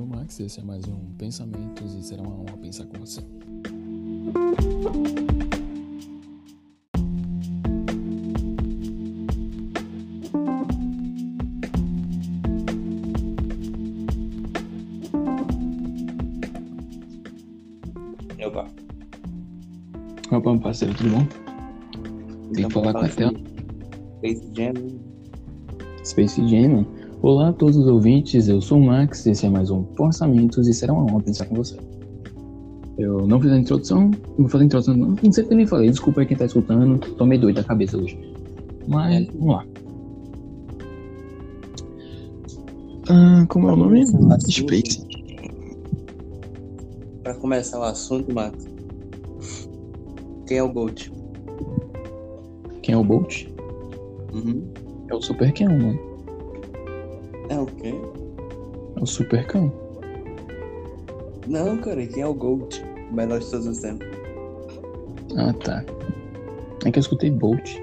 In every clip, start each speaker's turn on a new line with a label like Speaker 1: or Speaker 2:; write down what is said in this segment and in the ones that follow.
Speaker 1: sou o Max e esse é mais um Pensamentos e será uma honra pensar com você.
Speaker 2: Opa.
Speaker 1: Opa, parceiro, tudo bom? Tem que falar com a tela.
Speaker 2: Space Jam.
Speaker 1: Space Jam. Olá a todos os ouvintes, eu sou o Max esse é mais um Pensamentos e será uma honra pensar com você. Eu não fiz a introdução, não vou fazer a introdução, não, não sei o que eu nem falei, desculpa aí quem tá escutando, tô meio doido da cabeça hoje. Mas, vamos lá. Ah, como é o nome? Space.
Speaker 2: Pra começar o assunto, Max. Quem é o Gold?
Speaker 1: Quem é o Bolt?
Speaker 2: Uhum.
Speaker 1: É o Super Cão, mano.
Speaker 2: O
Speaker 1: Super Cão.
Speaker 2: Não, cara, quem é o Gold? O melhor de todos os tempos.
Speaker 1: Ah, tá. É que eu escutei Bolt.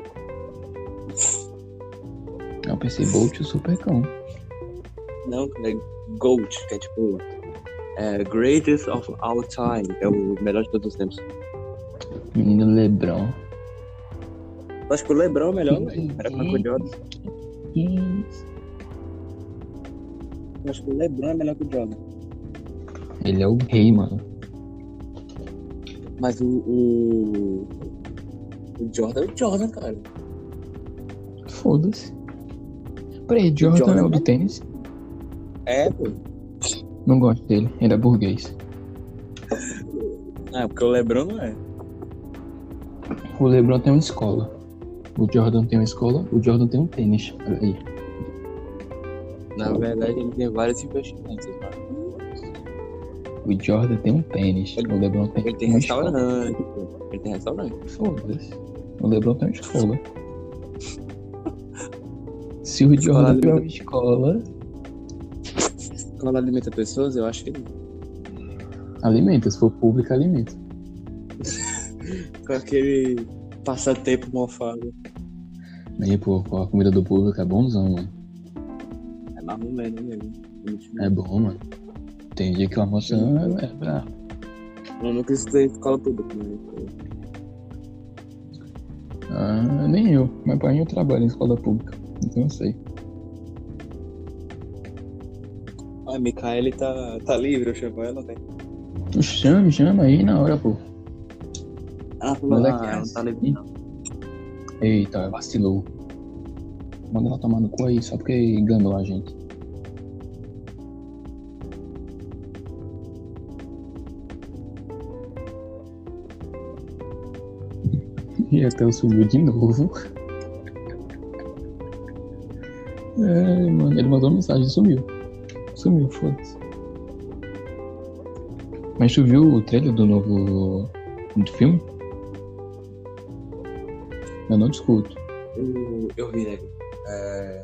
Speaker 1: Eu pensei Bolt e o Super Cão.
Speaker 2: Não, cara, é Gold, que é tipo. É, greatest of all time. É o melhor de todos os tempos.
Speaker 1: Menino Lebron.
Speaker 2: Eu acho que o Lebron é o melhor, velho. Era com o Jordan. Eu acho que o Lebron é melhor que o Jordan.
Speaker 1: Ele é o rei, mano.
Speaker 2: Mas o. O, o Jordan é o Jordan, cara.
Speaker 1: Foda-se. Peraí, Jordan,
Speaker 2: Jordan
Speaker 1: é o
Speaker 2: é-
Speaker 1: do tênis?
Speaker 2: É, pô.
Speaker 1: Não gosto dele, ele é burguês.
Speaker 2: Ah, porque o Lebron não é.
Speaker 1: O LeBron tem uma escola. O Jordan tem uma escola, o Jordan tem um tênis. Olha aí.
Speaker 2: Na verdade, ele tem vários investimentos, mano.
Speaker 1: O Jordan tem um tênis. O LeBron tem,
Speaker 2: Ele tem
Speaker 1: uma escola.
Speaker 2: restaurante, pô. Ele tem restaurante.
Speaker 1: Foda-se. O LeBron tem uma escola. Se o
Speaker 2: Escola
Speaker 1: Jordan tiver uma
Speaker 2: alimenta-
Speaker 1: escola,
Speaker 2: Quando alimenta pessoas, eu acho que ele.
Speaker 1: alimenta. Se for público, alimenta.
Speaker 2: Com aquele passatempo mofado.
Speaker 1: Aí, pô, a comida do público é bonzão, mano.
Speaker 2: É.
Speaker 1: É bom, mano. Tem dia que o almoço é, é brabo.
Speaker 2: Eu nunca estudei escola pública, né?
Speaker 1: Ah, nem eu. Meu pai eu trabalho em escola pública. Então eu sei.
Speaker 2: A Micaele tá, tá livre, eu chamo ela, né?
Speaker 1: Tu chama, chama aí na hora, pô.
Speaker 2: Ela falou, ah,
Speaker 1: é
Speaker 2: ela não tá livre, não.
Speaker 1: Eita, vacilou. Manda ela tomar no cu aí, só porque enganou a gente. E até eu subiu de novo. É, mano, ele mandou uma mensagem e sumiu. Sumiu, foda-se. Mas tu viu o trailer do novo do filme? Eu não discuto.
Speaker 2: Eu, eu vi, né? É,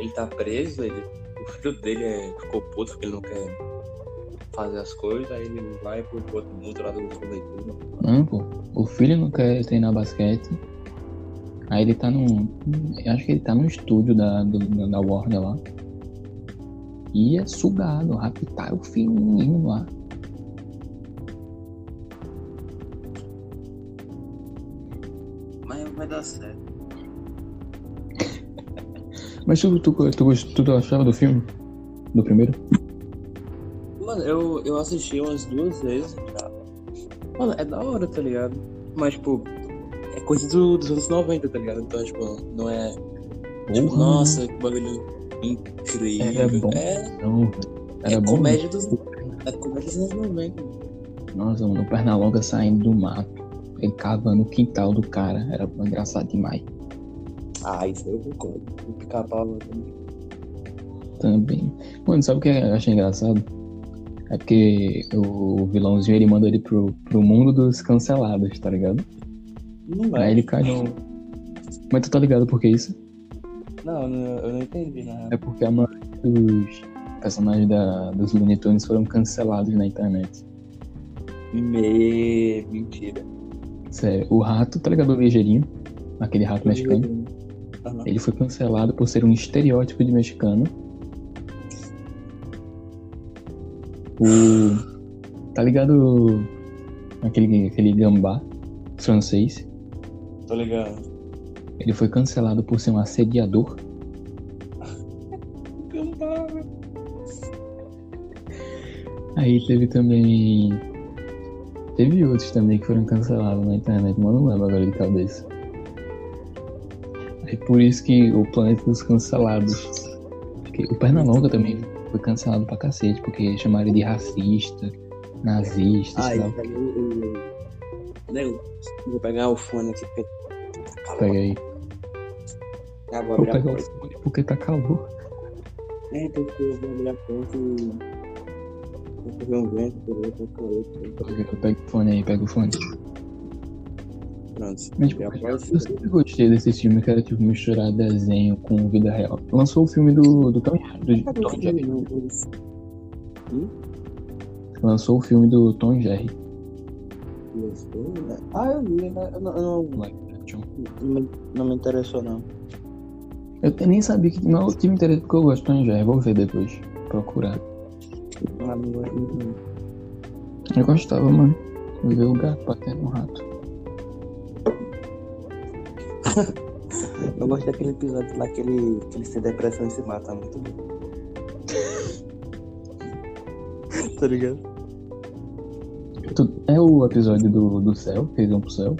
Speaker 2: Ele tá preso, ele... o filho dele é... ficou puto porque ele não quer fazer as coisas, aí ele vai pro outro mundo lá do outro leitura.
Speaker 1: Não, pô. O filho não quer treinar basquete. Aí ele tá num. Eu acho que ele tá no estúdio da, do- da Warner lá. E é sugado, raptaram o filhinho lá.
Speaker 2: Mas vai dar certo.
Speaker 1: Mas tu, tu, tu, tu, tu achava do filme? Do primeiro?
Speaker 2: Mano, eu, eu assisti umas duas vezes já. Mano, é da hora, tá ligado? Mas, tipo, é coisa do- dos anos 90, tá ligado? Então, tipo, não é. Tipo, nossa, que bagulho incrível.
Speaker 1: Era bom.
Speaker 2: É,
Speaker 1: Não. Era
Speaker 2: é
Speaker 1: bom.
Speaker 2: comédia dos. É comédia dos anos 90.
Speaker 1: Nossa, mano, o Pernalonga saindo do mato. Ele cavando o quintal do cara. Era engraçado demais.
Speaker 2: Ah, isso aí eu concordo. O pica-pau também.
Speaker 1: Também. Mano, sabe o que eu achei engraçado? É porque o vilãozinho ele manda ele pro, pro mundo dos cancelados, tá ligado?
Speaker 2: Não
Speaker 1: Aí
Speaker 2: é.
Speaker 1: ele cai no. Mas tu tá ligado por que isso?
Speaker 2: Não, não, eu não entendi, né?
Speaker 1: É porque a maioria dos personagens da, dos Looney Tunes foram cancelados na internet.
Speaker 2: Me... Mentira.
Speaker 1: Sério, o rato, tá ligado? O ligeirinho, aquele rato mexicano, Ele foi cancelado por ser um estereótipo de mexicano. O. Tá ligado aquele, aquele gambá francês?
Speaker 3: Tô ligado.
Speaker 1: Ele foi cancelado por ser um assediador.
Speaker 3: Gambá,
Speaker 1: Aí teve também. Teve outros também que foram cancelados na internet, mas não lembro agora de cabeça. É por isso que o planeta dos cancelados. Porque o Pernalonga também foi cancelado pra cacete, porque chamaram ele de racista, nazista,
Speaker 2: Ah,
Speaker 1: sei lá.
Speaker 2: eu peguei o. Nego, vou pegar o fone aqui porque. tá calor.
Speaker 1: Pega aí.
Speaker 2: Ah, vou
Speaker 1: Vou pegar o fone porque tá calor.
Speaker 2: É, porque eu vou abrir a porta e. Vou pegar um vento, por outro, por outro.
Speaker 1: Pega o fone aí, pega o fone.
Speaker 2: Pronto.
Speaker 1: Mas, tipo, eu sempre gostei desse filme que era tipo misturar desenho com vida real. Lançou o filme do, do Tom, do
Speaker 2: Cadê
Speaker 1: Tom
Speaker 2: o
Speaker 1: Jerry.
Speaker 2: filme? Não,
Speaker 1: Lançou o filme do Tom Jerry.
Speaker 2: Né? Ah, eu vi, né? Eu não, eu não, não me- interessou, não.
Speaker 1: Eu nem sabia que. Não, que me interessa porque eu gosto de Tom Jerry. Vou ver depois. Procurar.
Speaker 2: Ah, não gosto muito.
Speaker 1: Eu gostava, mano. Eu ver o gato batendo no rato.
Speaker 2: Eu gosto daquele episódio lá que ele, que ele tem depressão e se mata muito bem. tá ligado?
Speaker 1: É o episódio do, do céu, que eles vão pro céu?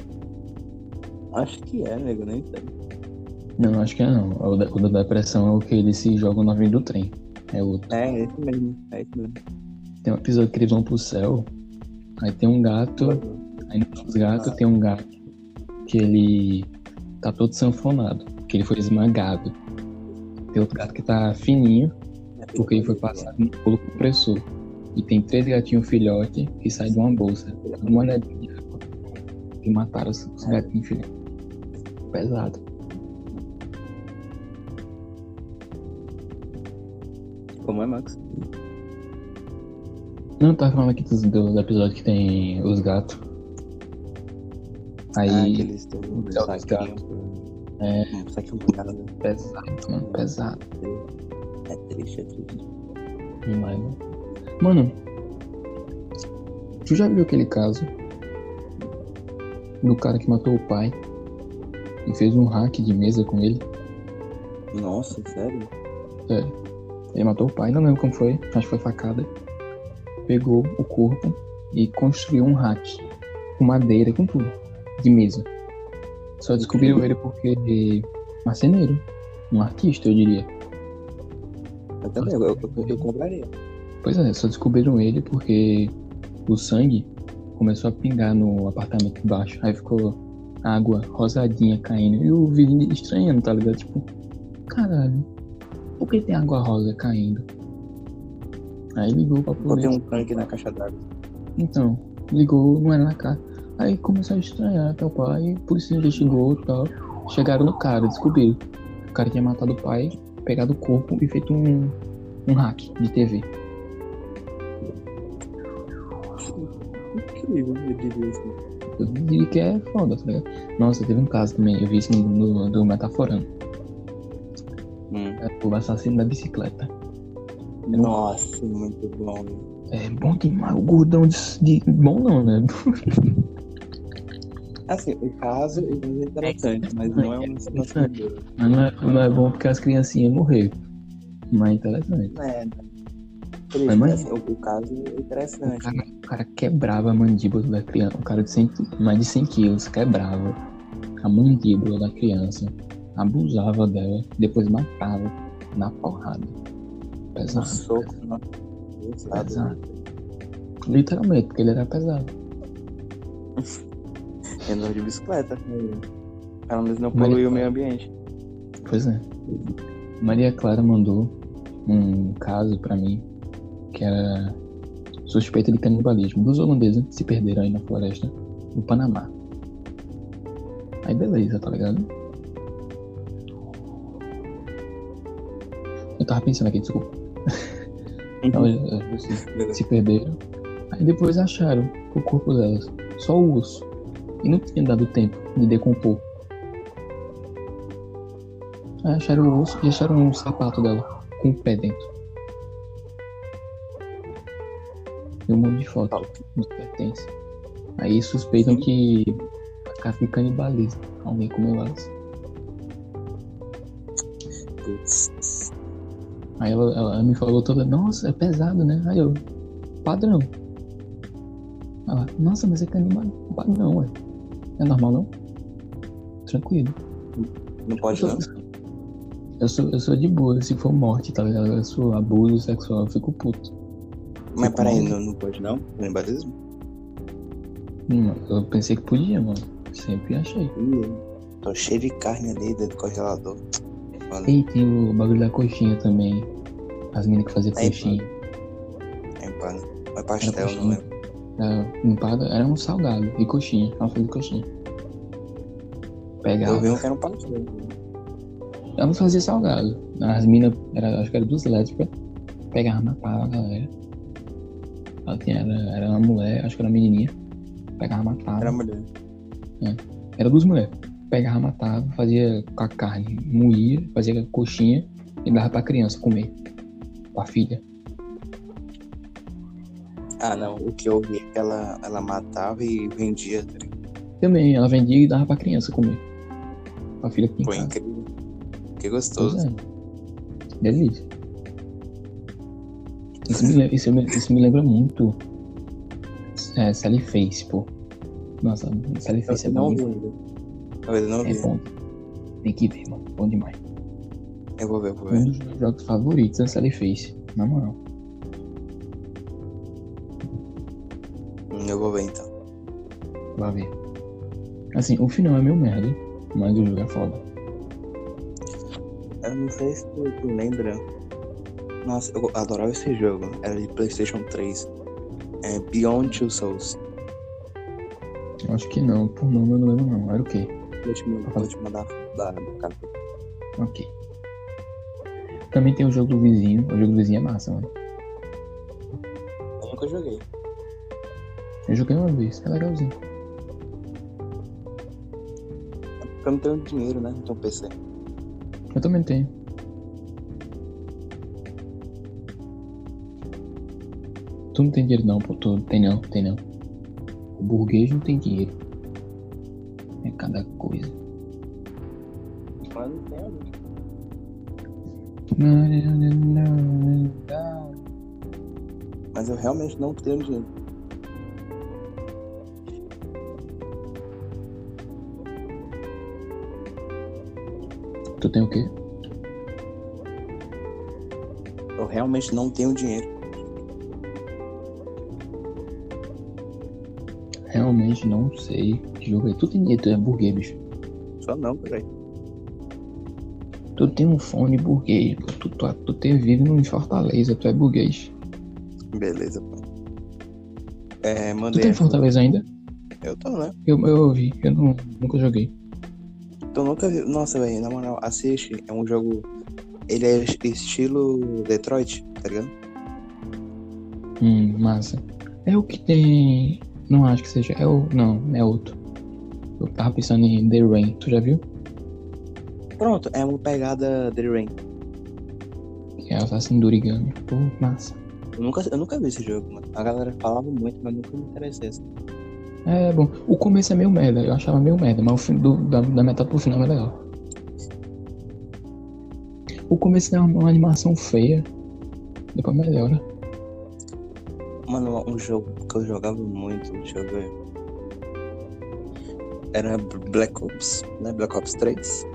Speaker 2: Acho que é, nego, nem sei.
Speaker 1: Não, acho que é não. O da, o da depressão é o que eles se jogam na avenida do trem. É outro.
Speaker 2: É, é esse mesmo. É esse mesmo.
Speaker 1: Tem um episódio que eles vão pro céu. Aí tem um gato. Aí nos gatos tem um gato que ele tá todo sanfonado. Que ele foi esmagado. Tem outro gato que tá fininho, porque ele foi passado no bolo compressor. E tem três gatinhos filhote que saem de uma bolsa. Uma olhadinha de. Que mataram os, os gatinhos filhotes. Pesado.
Speaker 2: Como é, Max?
Speaker 1: Não, tá falando aqui dos, dos episódios que tem os gatos. Aí,
Speaker 2: Ah, aqueles têm um
Speaker 1: Céu dos
Speaker 2: saquinho.
Speaker 1: É.
Speaker 2: Um saquinho nada.
Speaker 1: pesado, mano, pesado.
Speaker 2: É triste, é triste.
Speaker 1: Demais, mano. Mano, tu já viu aquele caso do cara que matou o pai e fez um hack de mesa com ele?
Speaker 2: Nossa, sério?
Speaker 1: Ele matou o pai, não lembro como foi, acho que foi facada. Pegou o corpo e construiu um hack com madeira, com tudo, de mesa. Só descobriram ele porque marceneiro, um artista, eu diria.
Speaker 2: Eu também, eu, eu, eu, eu compraria.
Speaker 1: Pois é, só descobriram ele porque o sangue começou a pingar no apartamento de baixo. Aí ficou água rosadinha caindo. E o vizinho estranhando, tá ligado? Tipo, caralho, por que tem água rosa caindo? Aí ligou pra
Speaker 2: Botei
Speaker 1: polícia.
Speaker 2: um tanque na caixa d'água.
Speaker 1: Então, ligou, não era na casa. Aí começou a estranhar até o pai, a polícia investigou e tal. Chegaram no cara, descobriram. O cara tinha matado o pai, pegado o corpo e feito um, um hack de TV.
Speaker 2: Incrível, eu diria assim.
Speaker 1: Eu diria que é foda, tá ligado? Nossa, teve um caso também, eu vi isso no, no, do Metaforando.
Speaker 2: Hum.
Speaker 1: É o assassino da bicicleta.
Speaker 2: Nossa, muito bom. velho.
Speaker 1: É bom demais, o gordão de, de- Bom não, né?
Speaker 2: Assim, o caso é interessante, mas não é uma situação boa.
Speaker 1: Mas não é, não é bom porque as criancinhas morreram. Mas é interessante.
Speaker 2: É, né?
Speaker 1: Mas, mas-
Speaker 2: assim, o, o caso é
Speaker 1: O
Speaker 2: interessante.
Speaker 1: cara, o cara quebrava a mandíbula da criança. Um cara de 100, qui- mais de 100 quilos quebrava a mandíbula da criança. Abusava dela. Depois matava na porrada.
Speaker 2: Um
Speaker 1: Pesado.
Speaker 2: soco, nossa. Pesado.
Speaker 1: Pesado. Literalmente, porque ele era pesado.
Speaker 2: Andou de bicicleta. Pelo menos não poluiu o meio ambiente.
Speaker 1: Pois é. Maria Clara mandou um caso pra mim que era suspeita de canibalismo dos holandeses que se perderam aí na floresta no Panamá. Aí beleza, tá ligado? Eu tava pensando aqui, desculpa. Então, elas se, se perderam. Aí depois acharam o corpo delas, só o osso. E não tinha dado tempo de decompor. Aí acharam o osso e acharam um sapato dela com o pé dentro. e um monte de fotos nos pertences. Aí suspeitam que a casa de canibalismo. Alguém comeu elas.
Speaker 2: Putz.
Speaker 1: Aí ela, ela me falou toda, nossa, é pesado, né? Aí eu, padrão. Ela, nossa, mas é canibal. Não, ué. É normal não? Tranquilo.
Speaker 2: Não pode
Speaker 1: eu,
Speaker 2: não.
Speaker 1: sou, eu, sou, eu sou de boa, se for morte, tá ligado? Eu sou abuso sexual, eu fico puto.
Speaker 2: Mas peraí, não, não pode não? Canibalismo?
Speaker 1: Hum, eu pensei que podia, mano. Sempre achei.
Speaker 2: Tô cheio de carne ali dentro do congelador. Foda.
Speaker 1: E tem o bagulho da coxinha também. As meninas que faziam
Speaker 2: Aí,
Speaker 1: coxinha.
Speaker 2: É empada. Mas pastel, não
Speaker 1: coxinha. Empada, era um salgado e coxinha. Ela fazia coxinha. Pegava.
Speaker 2: Eu vi um que era um pastel.
Speaker 1: Ela não fazia salgado. As minas, era, acho que era duas lésbicas, pegava, matava a galera. Ela tinha, era, era uma mulher, acho que era uma menininha. Pegava, matava.
Speaker 2: Era mulher.
Speaker 1: Era duas mulheres. Pegava, matava, fazia com a carne, moía, fazia coxinha e dava pra criança comer. Pra filha.
Speaker 2: Ah, não. O que eu vi é que ela, ela matava e vendia. Tá?
Speaker 1: Também, ela vendia e dava pra criança comer. Pra filha que
Speaker 2: Foi
Speaker 1: casa.
Speaker 2: incrível. Que gostoso.
Speaker 1: é. Delícia. Isso me, lembra, isso, me, isso me lembra muito. É, Sally Face, pô. Nossa, Sally Face é
Speaker 2: Eu
Speaker 1: bom.
Speaker 2: Eu ainda não
Speaker 1: É
Speaker 2: vi.
Speaker 1: bom. Tem que ver, mano. Bom demais.
Speaker 2: Eu vou ver, eu vou
Speaker 1: Um
Speaker 2: ver.
Speaker 1: dos meus jogos favoritos é Sally Face. Na moral.
Speaker 2: Eu vou ver então.
Speaker 1: Vai ver. Assim, o final é meio merda, mas o jogo é foda.
Speaker 2: Eu não sei se tu, tu lembra. Nossa, eu adorava esse jogo. Era de PlayStation 3. É Beyond Two Souls.
Speaker 1: Acho que não. Por nome eu não lembro não. Era o quê?
Speaker 2: Vou te mandar, vou te mandar da, da cara.
Speaker 1: Ok. Também tem o jogo do vizinho. O jogo do vizinho é massa, mano.
Speaker 2: Eu nunca joguei.
Speaker 1: Eu joguei uma vez. É legalzinho.
Speaker 2: Eu não tenho dinheiro, né? Tenho PC.
Speaker 1: Eu também tenho. Tu não tem dinheiro não, pô. Tu tem não, tem não. O burguês não tem dinheiro. É cada coisa.
Speaker 2: Mas não tenho. né? Mas eu realmente não tenho dinheiro.
Speaker 1: Tu tem o quê?
Speaker 2: Eu realmente não tenho dinheiro.
Speaker 1: Realmente não sei. Que jogo é? Tu tem dinheiro, tu é burguês, bicho.
Speaker 2: Só não, peraí.
Speaker 1: Tu tem um fone burguês, pô. Tu, tu, tu tem vive em Fortaleza, tu é burguês.
Speaker 2: Beleza, pô. É,
Speaker 1: Tu
Speaker 2: mandei.
Speaker 1: tem Fortaleza ainda?
Speaker 2: Eu tô, né?
Speaker 1: Eu, eu ouvi, eu não, nunca joguei.
Speaker 2: Tu nunca viu. Nossa, velho, na moral, assiste. É um jogo. Ele é estilo Detroit, tá ligado?
Speaker 1: Hum, massa. É o que tem. Não acho que seja. É o. Não, é outro. Eu tava pensando em The Rain, tu já viu?
Speaker 2: Pronto, é uma pegada The Rain.
Speaker 1: Que é Assassin do Origami. Pô, massa.
Speaker 2: Eu nunca, eu nunca vi esse jogo, mano. A galera falava muito, mas nunca me interessei. assim.
Speaker 1: É bom. O começo é meio merda, eu achava meio merda, mas o fim do, da, da metade pro final é legal. O começo é uma, uma animação feia. Depois melhora.
Speaker 2: Mano, um jogo que eu jogava muito, deixa eu ver. Era Black Ops, né? Black Ops 3.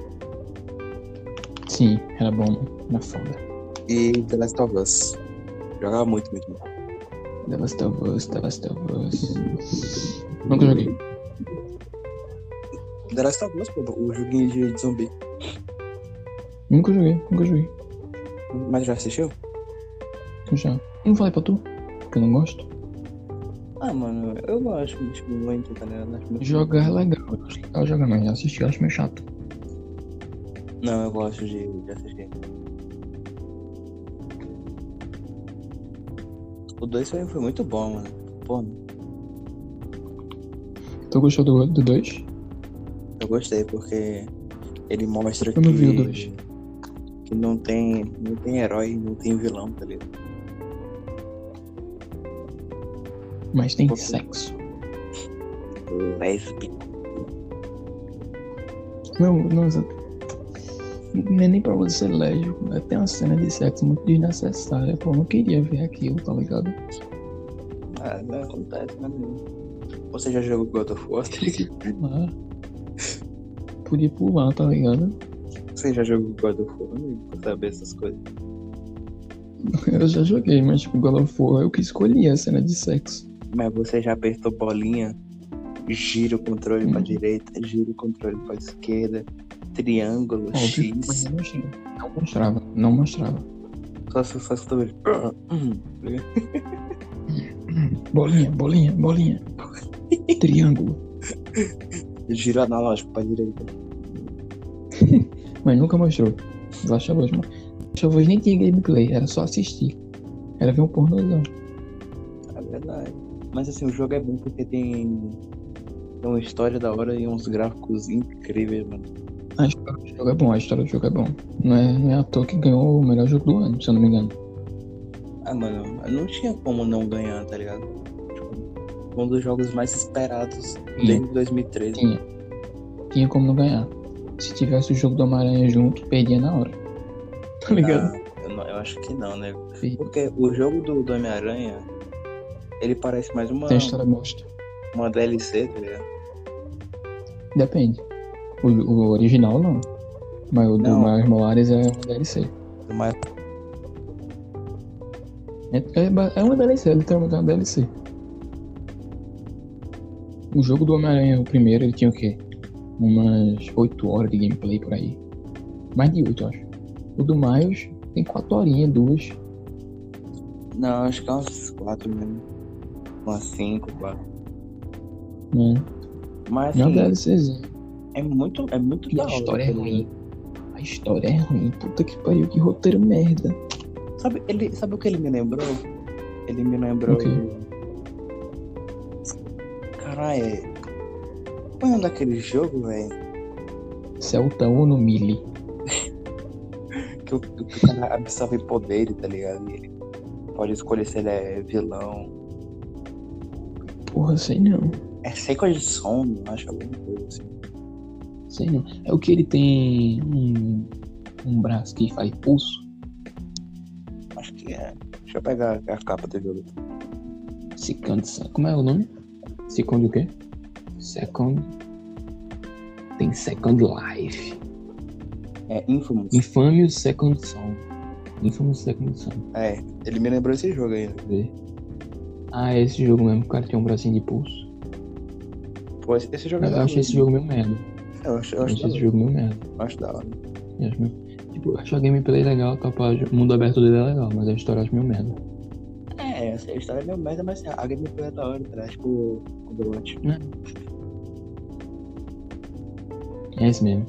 Speaker 1: Sim, era bom, era foda.
Speaker 2: E The Last of Us. Jogava muito, muito, muito.
Speaker 1: The Last of Us, The Last of Us. Nunca joguei.
Speaker 2: The Last of Us, pô, o joguinho de, zumbi.
Speaker 1: Nunca joguei, nunca joguei.
Speaker 2: Mas já assistiu?
Speaker 1: Já. Não falei pra tu? Que eu não gosto?
Speaker 2: Ah, mano, eu gosto tipo, muito, tá ligado? Muito
Speaker 1: Jogar é legal. Eu acho legal jogar, mas assistir eu acho meio chato.
Speaker 2: Não, eu gosto de, de assistir. O 2 foi, foi muito bom, mano. Pô,
Speaker 1: Tu gostou do 2? Do dois?
Speaker 2: eu gostei porque ele mostra
Speaker 1: Eu
Speaker 2: que,
Speaker 1: não vi o dois.
Speaker 2: que não tem, não tem herói, não tem vilão, tá ligado?
Speaker 1: Mas tem sexo.
Speaker 2: Lésbico.
Speaker 1: Não, não, não é nem pra você ser lésbico. né? Tem uma cena de sexo muito desnecessária. Pô, eu não queria ver aquilo, tá ligado?
Speaker 2: Ah, não acontece, né? Você já jogou God of War?
Speaker 1: Podia pular. Podia pular, tá ligado?
Speaker 2: Você já jogou God of War, amigo? Pra saber essas coisas.
Speaker 1: Eu já joguei, mas tipo, God of War eu que escolhi a cena de sexo.
Speaker 2: Mas você já apertou bolinha, gira o controle pra
Speaker 1: Hum.
Speaker 2: direita, gira o controle pra esquerda, triângulo,
Speaker 1: mas
Speaker 2: X.
Speaker 1: não mostrava. Não mostrava.
Speaker 2: Só se escutou ele.
Speaker 1: Bolinha, bolinha, bolinha. Triângulo.
Speaker 2: Giro analógico pra direita.
Speaker 1: Mas nunca mostrou. Last of Us, mano. Last of Us nem tinha gameplay, era só assistir. Era ver um pornozão.
Speaker 2: É verdade. Mas assim, o jogo é bom porque tem, tem uma história da hora e uns gráficos incríveis, mano.
Speaker 1: A história do jogo é bom, a história do jogo é bom. Não é, não é à toa que ganhou o melhor jogo do ano, se eu não me engano.
Speaker 2: Ah, mano, não tinha como não ganhar, tá ligado? Um dos jogos mais esperados desde 2013.
Speaker 1: Tinha. Tinha como não ganhar. Se tivesse o jogo do Homem-Aranha junto, perdia na hora. Tá ligado?
Speaker 2: Ah, eu, não- eu acho que não, né? Porque o jogo do, do Homem-Aranha, ele parece mais uma,
Speaker 1: Tem história bosta.
Speaker 2: uma DLC, tá ligado?
Speaker 1: Depende. O, o original não. Mas o do. Miles Morales é uma DLC.
Speaker 2: Mas
Speaker 1: É, é, ba- é uma DLC, é literalmente uma DLC. O jogo do Homem-Aranha, o primeiro, ele tinha o quê? Umas 8 horas de gameplay por aí. Mais de 8, eu acho. O do Miles tem 4 horinhas, 2.
Speaker 2: não, acho que é umas 4 mesmo. Umas 5, 4.
Speaker 1: Né?
Speaker 2: Mas
Speaker 1: Não
Speaker 2: assim,
Speaker 1: uma DLCzinha.
Speaker 2: é muito, é muito
Speaker 1: E
Speaker 2: da
Speaker 1: a
Speaker 2: hora.
Speaker 1: história é
Speaker 2: tá
Speaker 1: ruim. A história é ruim. Puta que pariu, que roteiro merda.
Speaker 2: Sabe, ele, sabe o que ele me lembrou? Ele me lembrou.
Speaker 1: O quê?
Speaker 2: Caralho, é. Qual é o nome daquele jogo, velho?
Speaker 1: Celta ou no Mili?
Speaker 2: Que o, que o cara absorve poderes, tá ligado? E ele pode escolher se ele é vilão.
Speaker 1: Porra, sei não.
Speaker 2: É de som, acho alguma coisa assim.
Speaker 1: Sei não. É o que ele tem um, um braço que faz pulso.
Speaker 2: Acho que é. Deixa eu pegar a capa do jogo.
Speaker 1: Second. Como é o nome? Second o quê? Second. Tem Second Life.
Speaker 2: É Infamous.
Speaker 1: Infamous Second Son. Infamous Second Son.
Speaker 2: É, ele me lembrou esse jogo aí.
Speaker 1: Ah, é esse jogo mesmo. O cara tem um bracinho de pulso.
Speaker 2: Pô, esse esse jogo é
Speaker 1: Eu
Speaker 2: da hora.
Speaker 1: achei esse jogo meio merda.
Speaker 2: Eu acho, eu
Speaker 1: Eu
Speaker 2: acho,
Speaker 1: achei esse jogo meio merda.
Speaker 2: Eu acho da hora.
Speaker 1: Eu acho meio- Tipo, eu acho a gameplay legal, tá, o mundo aberto dele é legal, mas a história eu acho meio merda.
Speaker 2: É, essa história é meio merda, mas a gameplay é da hora, tá? Tipo o Overwatch.
Speaker 1: É esse mesmo.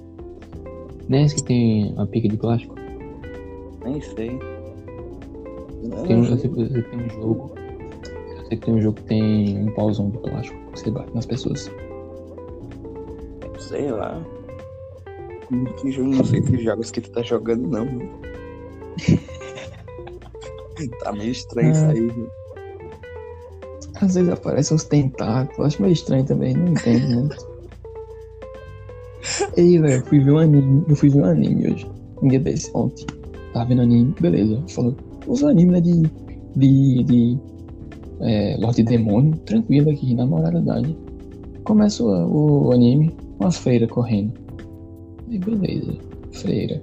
Speaker 1: Não é esse que tem uma pica de plástico?
Speaker 2: Nem sei. Eu
Speaker 1: Tem um, eu sei
Speaker 2: sei.
Speaker 1: que tem um jogo. Eu sei que tem um jogo que tem um pauzão de plástico que você bate nas pessoas.
Speaker 2: Sei lá. Que jogo, não sei que jogos que tu tá jogando, não. tá meio estranho isso
Speaker 1: Ah.
Speaker 2: aí, viu?
Speaker 1: Às vezes aparecem uns tentáculos, acho meio estranho também, não entendo muito. Ei, velho, eu fui ver um anime, eu fui ver um anime hoje, um dia desse, ontem. Tava vendo anime, beleza. Falou, os animes né, de, de, de é, Lorde Demônio, tranquilo aqui, na moralidade. Começa o, o anime, umas freiras correndo. E beleza, freira.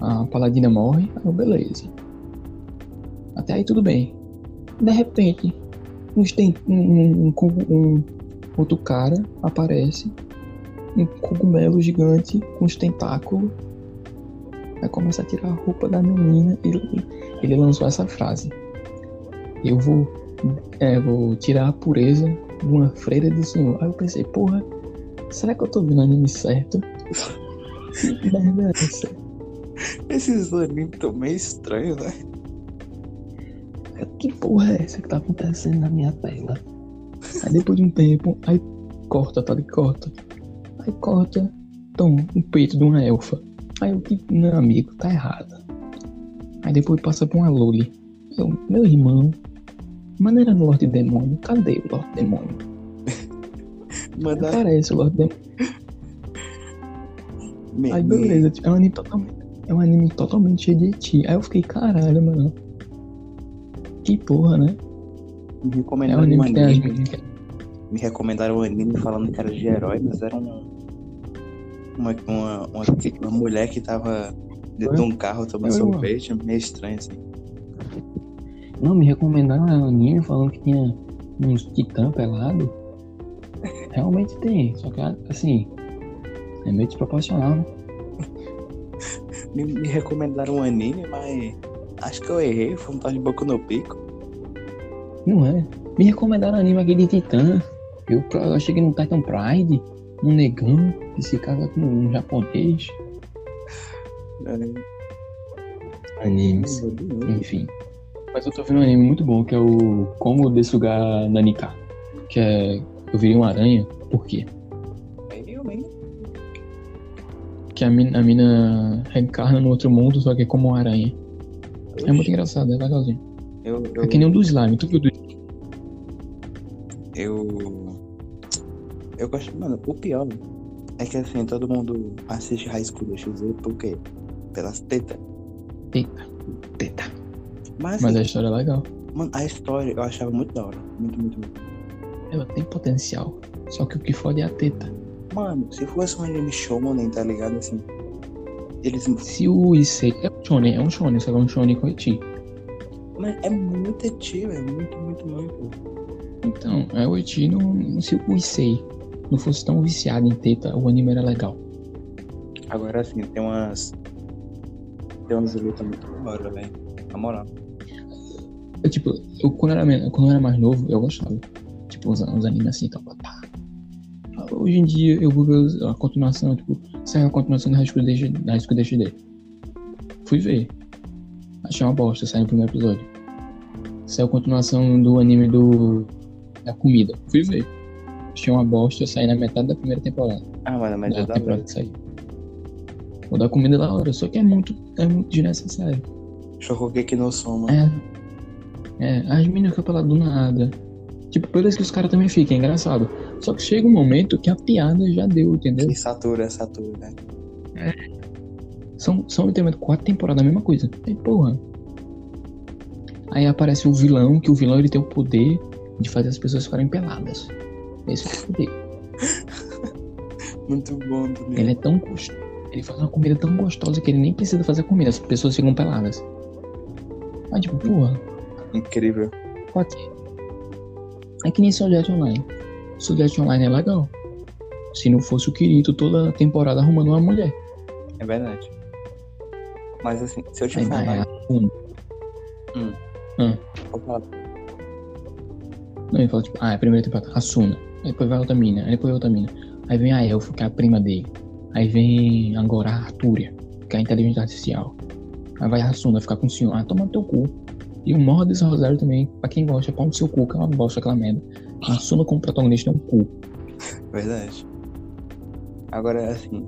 Speaker 1: A paladina morre, eu, beleza. Até aí tudo bem. De repente, uns tem, um, um, um, um outro cara aparece, um cogumelo gigante com os tentáculos. Aí começa a tirar a roupa da menina e ele, ele lançou essa frase. Eu vou, é, vou tirar a pureza de uma freira do senhor. Aí eu pensei, porra, será que eu tô vendo anime certo? É?
Speaker 2: Esses animes tão meio estranhos, né?
Speaker 1: Que porra é essa que tá acontecendo na minha tela? Aí depois de um tempo, aí corta, tá? ligado? corta. Aí corta, tom, o peito de uma elfa. Aí eu tipo, não, amigo, tá errado. Aí depois passa pra uma loli. Eu, meu irmão, era no Lorde Demônio. Cadê o Lorde Demônio?
Speaker 2: Manda.
Speaker 1: Aparece o Lorde Demônio. Aí beleza, tipo, é um anime totalmente. É um anime totalmente cheio de eti. Aí eu fiquei, caralho, mano. Que porra, né?
Speaker 2: Me
Speaker 1: É
Speaker 2: recomendaram
Speaker 1: um anime
Speaker 2: um anime.
Speaker 1: que
Speaker 2: Me recomendaram um anime falando que era de herói, mas era um. Uma, uma, uma, uma mulher que tava dentro de um carro tomando sorvete, meio estranho assim.
Speaker 1: Não, me recomendaram um anime falando que tinha uns titã pelado. Realmente tem, só que assim, é meio desproporcional, né?
Speaker 2: Me, me recomendaram um anime, mas acho que eu errei, foi um tal de Boku no Pico.
Speaker 1: Não é? Me recomendaram anime aqui de titã. Eu, eu cheguei no Titan Pride, um negão que se casa com um japonês. Animes, enfim. Mas eu tô vendo um anime muito bom que é o Como Desugar Nanika. Que é. Eu virei uma aranha. Por quê?
Speaker 2: Hein?
Speaker 1: Que a mina, a mina reencarna no outro mundo, só que é como uma aranha. É muito engraçado, é legalzinho.
Speaker 2: Eu, eu,
Speaker 1: É que nem o do slime. Tu viu do
Speaker 2: eu. Eu gosto, mano, o pior é que assim, todo mundo assiste High School DxD por quê? Pelas tetas.
Speaker 1: Teta. Teta.
Speaker 2: Mas, assim,
Speaker 1: Mas a história é legal.
Speaker 2: mano, a história eu achava muito da hora. Muito, muito, muito.
Speaker 1: Ela tem potencial. Só que o que fode é a teta.
Speaker 2: Mano, se fosse um anime shonen, tá ligado? Assim, eles.
Speaker 1: Se o Issei é um shonen, é um shonen, só que é um shonen com eti.
Speaker 2: Mas é muito etivo, é muito, muito, muito.
Speaker 1: Então, é o eti não. Se o Issei não fosse tão viciado em teta, o anime era legal.
Speaker 2: Agora assim, tem umas. Tem umas lutas muito da velho. Na moral.
Speaker 1: Eu, tipo, eu, quando, era, quando eu era mais novo, eu gostava. Tipo, uns, uns animes assim, tal, pá, pá. Hoje em dia, eu vou ver a continuação, tipo, saiu a continuação da High School DxD. da High School DxD. Fui ver. Achei uma bosta, saiu no primeiro episódio. Saiu a continuação do anime do... da comida. Fui ver. Achei uma bosta, saí na metade da primeira temporada.
Speaker 2: Ah, mano, mas
Speaker 1: da
Speaker 2: é da
Speaker 1: temporada que saiu. O da comida é da hora, só que é muito, é muito desnecessário.
Speaker 2: Shokugeki no Soma.
Speaker 1: É. É, as meninas ficam peladas do nada. Tipo, beleza que os caras também ficam, é engraçado. Só que chega um momento que a piada já deu, entendeu?
Speaker 2: E Satura, Satura, né?
Speaker 1: São, são literalmente quatro temporadas, a mesma coisa. Aí, porra. Aí aparece o vilão, que o vilão ele tem o poder de fazer as pessoas ficarem peladas. Esse é o poder.
Speaker 2: Muito bom também.
Speaker 1: Ele é tão gostoso. Ele faz uma comida tão gostosa que ele nem precisa fazer comida, as pessoas ficam peladas. Mas tipo, porra,
Speaker 2: Incrível.
Speaker 1: Que é? É que nem Art Online. Art Online é legal. Se não fosse o Kirito toda temporada arrumando uma mulher.
Speaker 2: É verdade. Mas assim, se eu te
Speaker 1: vai
Speaker 2: falar.
Speaker 1: a Asuna.
Speaker 2: Hum.
Speaker 1: Hum.
Speaker 2: Vou falar.
Speaker 1: Não, ele fala tipo, ah, é a primeira temporada, Asuna. Aí depois vai outra mina, aí depois outra mina. Aí vem a Elfo, que é a prima dele. Aí vem agora a Arturia, que é a inteligência artificial. Aí vai a Asuna ficar com o senhor. Ah, toma teu cu. E o Morro desse Rosário também, pra quem gosta, pau no seu cu, que é uma bosta aquela merda. A Asuna como protagonista é um cu.
Speaker 2: Verdade. Agora, assim,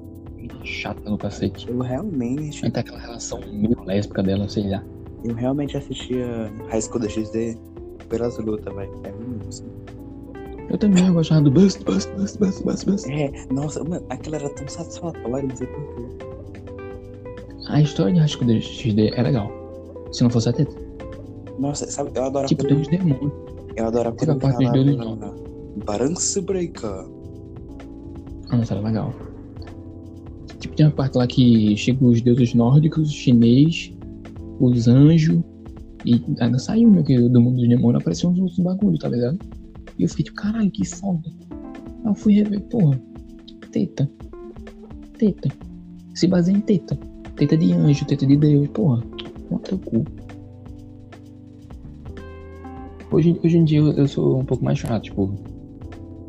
Speaker 1: Chata no cacete.
Speaker 2: eu realmente.
Speaker 1: Aí tá aquela relação meio lésbica dela, sei lá.
Speaker 2: Eu realmente assistia High School DxD pelas lutas, velho. É muito assim.
Speaker 1: Eu também eu gostava do Bust, Bust, Bust, Bust, Bust, Bust.
Speaker 2: É, nossa, mano, aquilo era tão satisfatório, não sei porquê.
Speaker 1: A história de High School XD é legal. Se não fosse a teta.
Speaker 2: Nossa, sabe, eu adoro
Speaker 1: Tipo, tem uns demônios.
Speaker 2: Eu adoro
Speaker 1: a parte dos
Speaker 2: falava
Speaker 1: deuses
Speaker 2: Balance Breaker.
Speaker 1: Ah, nossa, era legal. Tipo, tem uma parte lá que chegam os deuses nórdicos, os chinês, os anjos. E ainda saiu meio que do mundo dos demônios, apareceu uns outros bagulho, tá ligado? E eu fiquei tipo, caralho, que foda. Aí eu fui rever, porra, teta. Teta. Se baseia em teta. Teta de anjo, teta de Deus, porra. Bota teu cu. Hoje, hoje em dia eu, sou um pouco mais chato, tipo.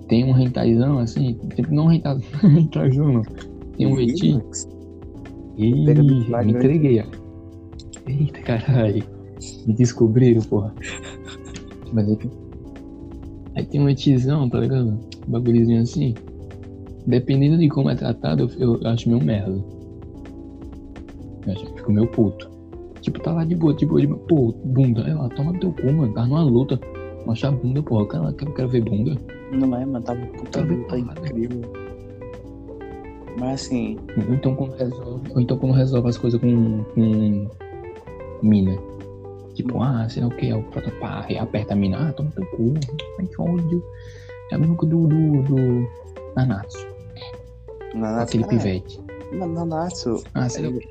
Speaker 1: Tem um rentaizão assim, tipo, não rentai- rentaizão, não. Tem um eti. Ih,
Speaker 2: do
Speaker 1: me
Speaker 2: flagrante.
Speaker 1: entreguei, ó. Eita, caralho. Me descobriram, porra. Mas aí, aí tem um etizão, tá ligado? Um bagulhozinho assim. Dependendo de como é tratado, eu, eu acho meio merda. Eu acho, fico meio puto. Tipo, tá lá de boa, de boa, de boa. Pô, bunda, lá, toma no teu cu, mano. Tá numa luta. Mostra a bunda, porra. Eu quero, eu quero- quero ver bunda.
Speaker 2: Não é, mano, tava puta
Speaker 1: ver
Speaker 2: luta
Speaker 1: porrada.
Speaker 2: incrível. Mas assim,
Speaker 1: Ou então quando resolve, ou então quando resolve as coisas com, com mina. Tipo, ah, sei lá o que, é o protopá, e aperta a mina, ah, toma teu cu, ódio. É a mesma coisa do, do, do Nanatsu,
Speaker 2: Nanatsu,
Speaker 1: aquele pivete.
Speaker 2: Na- Nanatsu,
Speaker 1: Ah, sei lá o que,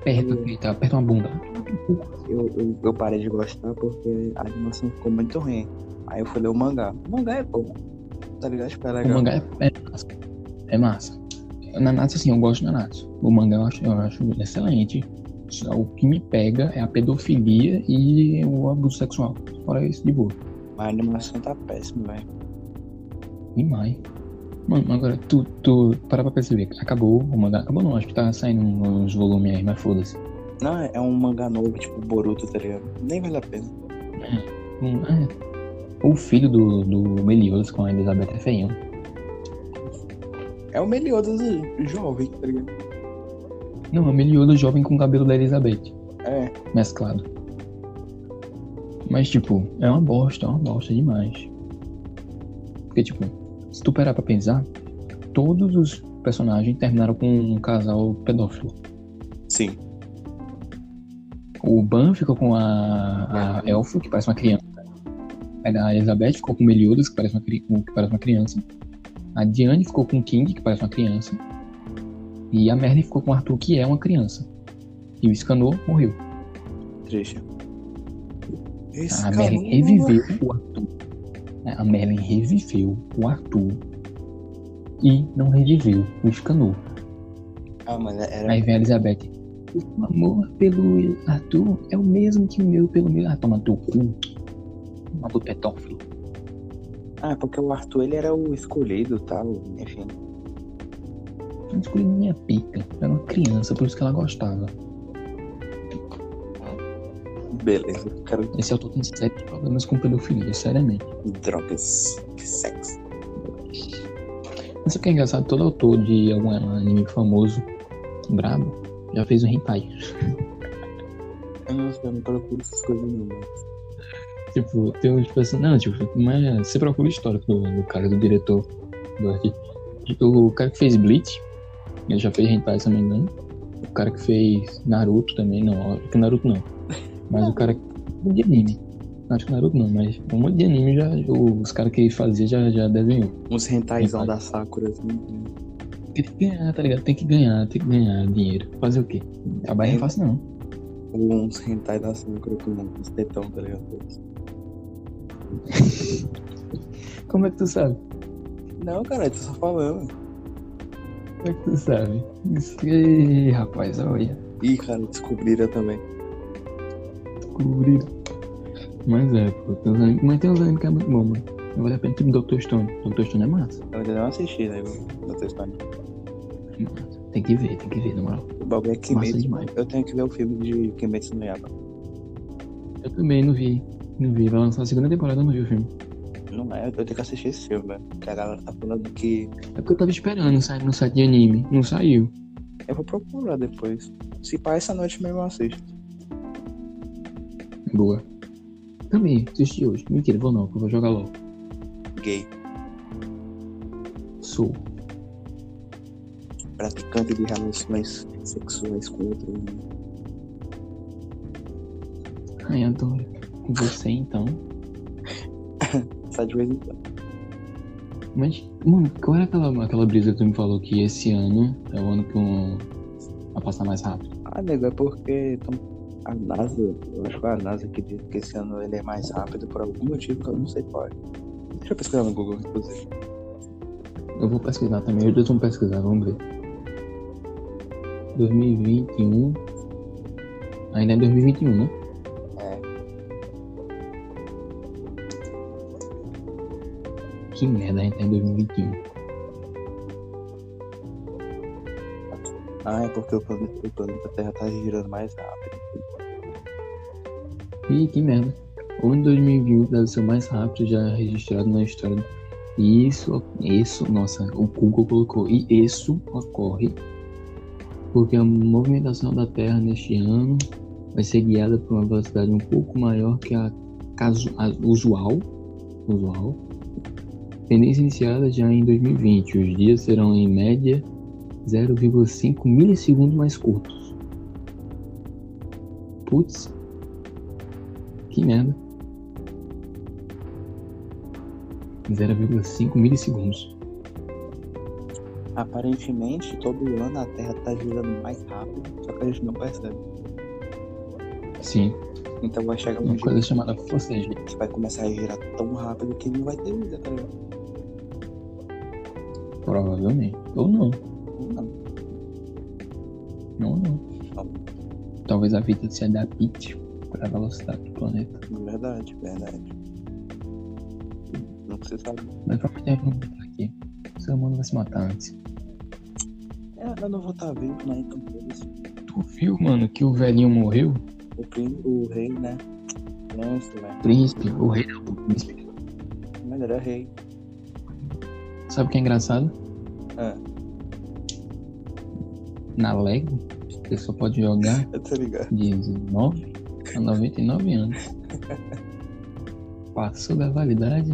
Speaker 1: aperta, aperta, aperta uma bunda.
Speaker 2: Eu, eu, eu parei de gostar porque a animação ficou muito ruim. Aí eu fui ler o mangá. O mangá é bom, tá ligado? Tipo, é
Speaker 1: O
Speaker 2: legal.
Speaker 1: mangá é, é massa. É massa. O Nanatsu, assim, eu gosto do Nanatsu. O mangá eu acho, eu acho excelente. Só O que me pega é a pedofilia e o abuso sexual. Fora isso, de boa.
Speaker 2: Mas a animação tá péssima, velho.
Speaker 1: Demais. Mano, agora tu, tu para pra perceber. Acabou o mangá. Acabou não, acho que tá saindo uns volumes aí, mas foda-se.
Speaker 2: Não, é um mangá novo, tipo Boruto, tá ligado? Nem vale a pena.
Speaker 1: Hum, é. O filho do, do Meliodas com a Elizabeth é feião.
Speaker 2: É o Meliodas jovem, tá ligado?
Speaker 1: Não, é o Meliodas jovem com o cabelo da Elizabeth.
Speaker 2: É,
Speaker 1: mesclado. Mas, tipo, é uma bosta, é uma bosta demais. Porque, tipo, se tu parar pra pensar, todos os personagens terminaram com um casal pedófilo.
Speaker 2: sim.
Speaker 1: O Ban ficou com a, a Elfo, que parece uma criança. A Elizabeth ficou com o Meliodas, que parece uma, que parece uma criança. A Diane ficou com o King, que parece uma criança. E a Merlin ficou com o Arthur, que é uma criança. E o Scanor morreu.
Speaker 2: Triste.
Speaker 1: A Merlin reviveu o Arthur. né? A Merlin reviveu o Arthur e não reviveu o Scanor.
Speaker 2: Ah, mano, era.
Speaker 1: Aí vem a Elizabeth. O amor pelo Arthur é o mesmo que o meu pelo meu. Ah, toma teu cu. Matou pedófilo.
Speaker 2: Ah, porque o Arthur ele era o escolhido tal, enfim.
Speaker 1: Eu escolhi minha pica. Era uma criança, por isso que ela gostava.
Speaker 2: Beleza, quero
Speaker 1: Esse autor tem sete problemas com pedofilia, seriamente.
Speaker 2: drogas, sexo.
Speaker 1: Mas o que é engraçado? Todo autor de algum anime famoso, brabo, já fez um hentai.
Speaker 2: Eu não, eu não procuro essas coisas mas.
Speaker 1: Tipo, tem uns tipo assim, não, tipo, mas você procura o histórico do, do cara, do diretor do arquivo. O cara que fez Bleach, ele já fez hentai, se não me engano. O cara que fez Naruto também, não, acho que Naruto não. Mas o cara um de anime. Acho que Naruto não, mas um monte de anime já, os caras que fazia já, já desenhou.
Speaker 2: Uns rentaizão
Speaker 1: Hentai.
Speaker 2: da Sakura, assim.
Speaker 1: Porque tem que ganhar, tá ligado? Tem que ganhar, tem que ganhar dinheiro. Fazer o quê? Trabalhar não é fácil não.
Speaker 2: Uns rentai da Sakura com uns tetão, tá ligado?
Speaker 1: Como é que tu sabe?
Speaker 2: Não, cara, eu tô só falando.
Speaker 1: Como é que tu sabe? Isso aí, rapaz, olha.
Speaker 2: Ih, cara, descobriram também.
Speaker 1: Descobriram. Mas é, pô, tem uns animes, mas tem uns animes que é muito bom, mano. Não vale a pena, tipo Dr. Stone. Dr. Stone é massa.
Speaker 2: Eu ainda não assisti, né? No testando.
Speaker 1: Tem que ver, tem que ver, na moral.
Speaker 2: O bagulho é Kimetsu.
Speaker 1: demais.
Speaker 2: Eu tenho que ver o filme de Kimetsu no Yaba.
Speaker 1: Eu também não vi. Não vi. Vai lançar a segunda temporada, eu não vi o filme.
Speaker 2: Não é, eu tenho que assistir esse filme, velho. Que a galera tá falando que.
Speaker 1: É porque eu tava esperando sair no site de anime. Não saiu.
Speaker 2: Eu vou procurar depois. Se pá, essa noite mesmo eu assisto.
Speaker 1: Boa. Também, assisti hoje. Mentira, vou não, que eu vou jogar logo.
Speaker 2: Gay.
Speaker 1: Sou.
Speaker 2: Praticante de relações sexuais com outro homem.
Speaker 1: Ai, adoro. Você, então.
Speaker 2: Só de vez em quando.
Speaker 1: Mas, mano, qual era aquela, aquela brisa que tu me falou que esse ano é o ano que um... vai passar mais rápido?
Speaker 2: Ah, nego, é porque a NASA, eu acho que a NASA que diz que esse ano ele é mais rápido por algum motivo que eu não sei qual é. Deixa eu pesquisar no Google, inclusive.
Speaker 1: Eu vou pesquisar também, dois vão pesquisar, vamos ver. 2021. Ainda é 2021, né?
Speaker 2: É.
Speaker 1: Que merda, a gente tá em 2021.
Speaker 2: Ah, é porque o planeta, o planeta Terra tá girando mais rápido.
Speaker 1: Ih, que merda. O ano 2021 deve ser o mais rápido já registrado na história. E isso, isso, nossa, o Google colocou. E isso ocorre porque a movimentação da Terra neste ano vai ser guiada por uma velocidade um pouco maior que a, casu, a usual usual. Tendência iniciada já em 2020. Os dias serão em média 0,5 milissegundos mais curtos. Putz. Que merda. 0,5 milissegundos.
Speaker 2: Aparentemente, todo ano a Terra tá girando mais rápido, só que a gente não percebe.
Speaker 1: Sim,
Speaker 2: Então vai chegar um
Speaker 1: uma coisa chamada força G.
Speaker 2: que vai começar a girar tão rápido que não vai ter vida, tá ligado?
Speaker 1: Provavelmente. Ou não.
Speaker 2: Ou Não.
Speaker 1: Não, não.
Speaker 2: Não.
Speaker 1: Talvez a vida se adapte para a velocidade do planeta.
Speaker 2: Verdade, verdade. Não se sabe.
Speaker 1: Mas vamos ter um aqui. O ser humano vai se matar antes.
Speaker 2: É, eu não vou estar vivo, né? Então.
Speaker 1: Tu viu, mano, que o velhinho morreu?
Speaker 2: o, o rei, né? Príncipe, né?
Speaker 1: Príncipe, o rei não, o príncipe.
Speaker 2: Mas era rei.
Speaker 1: Sabe o que é engraçado?
Speaker 2: Ah,
Speaker 1: Na Lego, você só pode jogar
Speaker 2: eu tô ligado.
Speaker 1: de 19 a 99 anos. Passou da validade,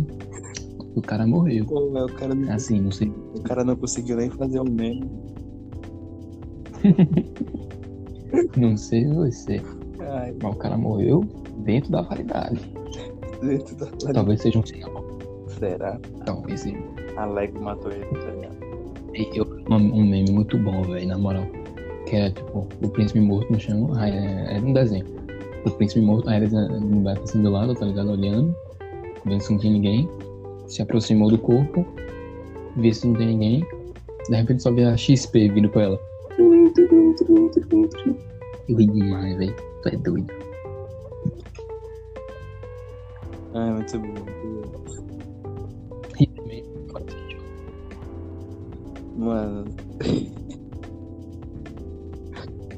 Speaker 1: o cara morreu.
Speaker 2: Pô, o cara não,
Speaker 1: Assim, não sei.
Speaker 2: o cara não conseguiu nem fazer um meme.
Speaker 1: Não sei você.
Speaker 2: Ai,
Speaker 1: Mas o cara morreu dentro da validade.
Speaker 2: dentro da
Speaker 1: Talvez seja um sinal.
Speaker 2: Será?
Speaker 1: Talvez seja.
Speaker 2: A Lego matou ele, tá ligado?
Speaker 1: Eu, um, um meme muito bom, velho, na moral. Que é tipo, o príncipe morto no chão. É, era um desenho. O príncipe morto, aí ele embaixo assim do lado, tá ligado? Olhando. Vendo se não tem ninguém. Se aproximou do corpo. Vê se não tem ninguém. De repente só vê a XP vindo pra ela. Eu ri demais, velho. Tu é doido.
Speaker 2: Muito bom. muito bom. Mano.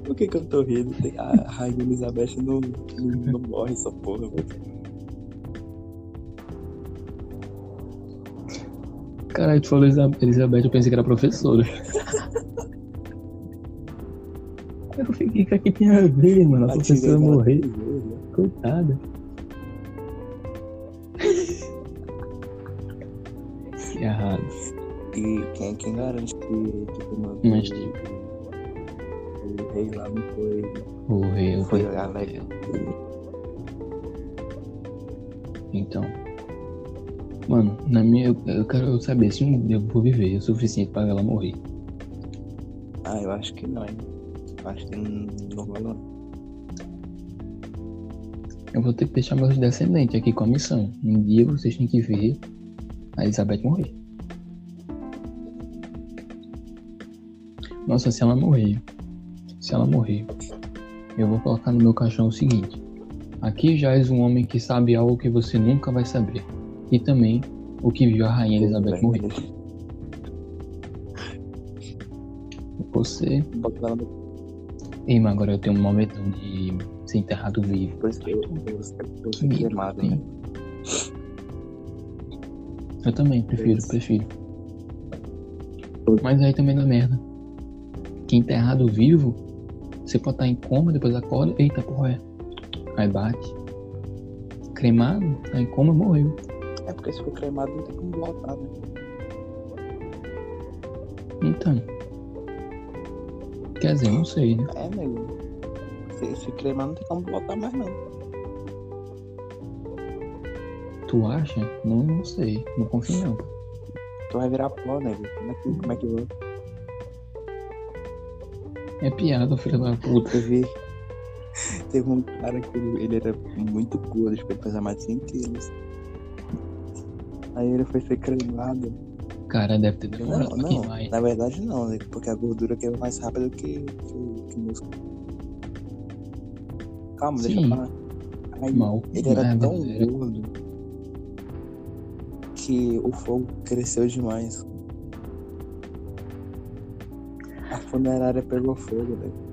Speaker 2: Por que que eu tô rindo? A Rainha Elizabeth não, não, não morre essa porra, velho.
Speaker 1: Caralho, tu falou Elizabeth, eu pensei que era professora. Que é que tem a ver, mano? A professora morrer.
Speaker 2: né?
Speaker 1: Coitada. Que errado.
Speaker 2: E quem, quem garante que, que quando
Speaker 1: Mas,
Speaker 2: o,
Speaker 1: tipo-
Speaker 2: o rei lá não foi,
Speaker 1: O rei, o
Speaker 2: foi a Lego?
Speaker 1: Então. Mano, na minha. Eu, eu quero saber se um dia eu vou viver o suficiente pra ela morrer.
Speaker 2: Ah, eu acho que não, hein? Rola. não.
Speaker 1: Eu vou ter que deixar meus descendentes aqui com a missão. Um dia vocês têm que ver a Elizabeth morrer. Nossa, se ela morrer. Se ela morrer. Eu vou colocar no meu caixão o seguinte. Aqui já és um homem que sabe algo que você nunca vai saber. E também o que viu a rainha Elizabeth morrer. Você. Ei, mas agora eu tenho um momento de ser enterrado vivo.
Speaker 2: Por isso que eu, eu, eu queimado, né?
Speaker 1: Eu também, prefiro, prefiro. Mas aí também dá merda. Que enterrado vivo, você pode estar em coma, depois acorda, eita porra é. Aí bate. Cremado, tá em coma, morreu.
Speaker 2: É porque se for cremado não tem como voltar, né?
Speaker 1: Então. Quer dizer, não sei, né?
Speaker 2: É, nego. Se, se cremar não tem como voltar mais, não.
Speaker 1: Tu acha? Não, não sei. Não confio não.
Speaker 2: Tu vai virar pó, nego. Como é que, como é que vai?
Speaker 1: É piada, filho da puta.
Speaker 2: Eu vi. Teve um cara que ele, ele era muito gordo, tipo, ele pesava mais de 100 quilos. Aí ele foi ser cremado.
Speaker 1: Cara, deve ter
Speaker 2: Não,
Speaker 1: demorado
Speaker 2: não,
Speaker 1: queimar, hein?
Speaker 2: na verdade não, né? Porque a gordura queima mais rápido que, que, que músculo. Calma, deixa
Speaker 1: Sim.
Speaker 2: eu falar. Aí,
Speaker 1: Mal.
Speaker 2: ele era
Speaker 1: Ah,
Speaker 2: tão
Speaker 1: besteira.
Speaker 2: gordo que o fogo cresceu demais. A funerária pegou fogo, né?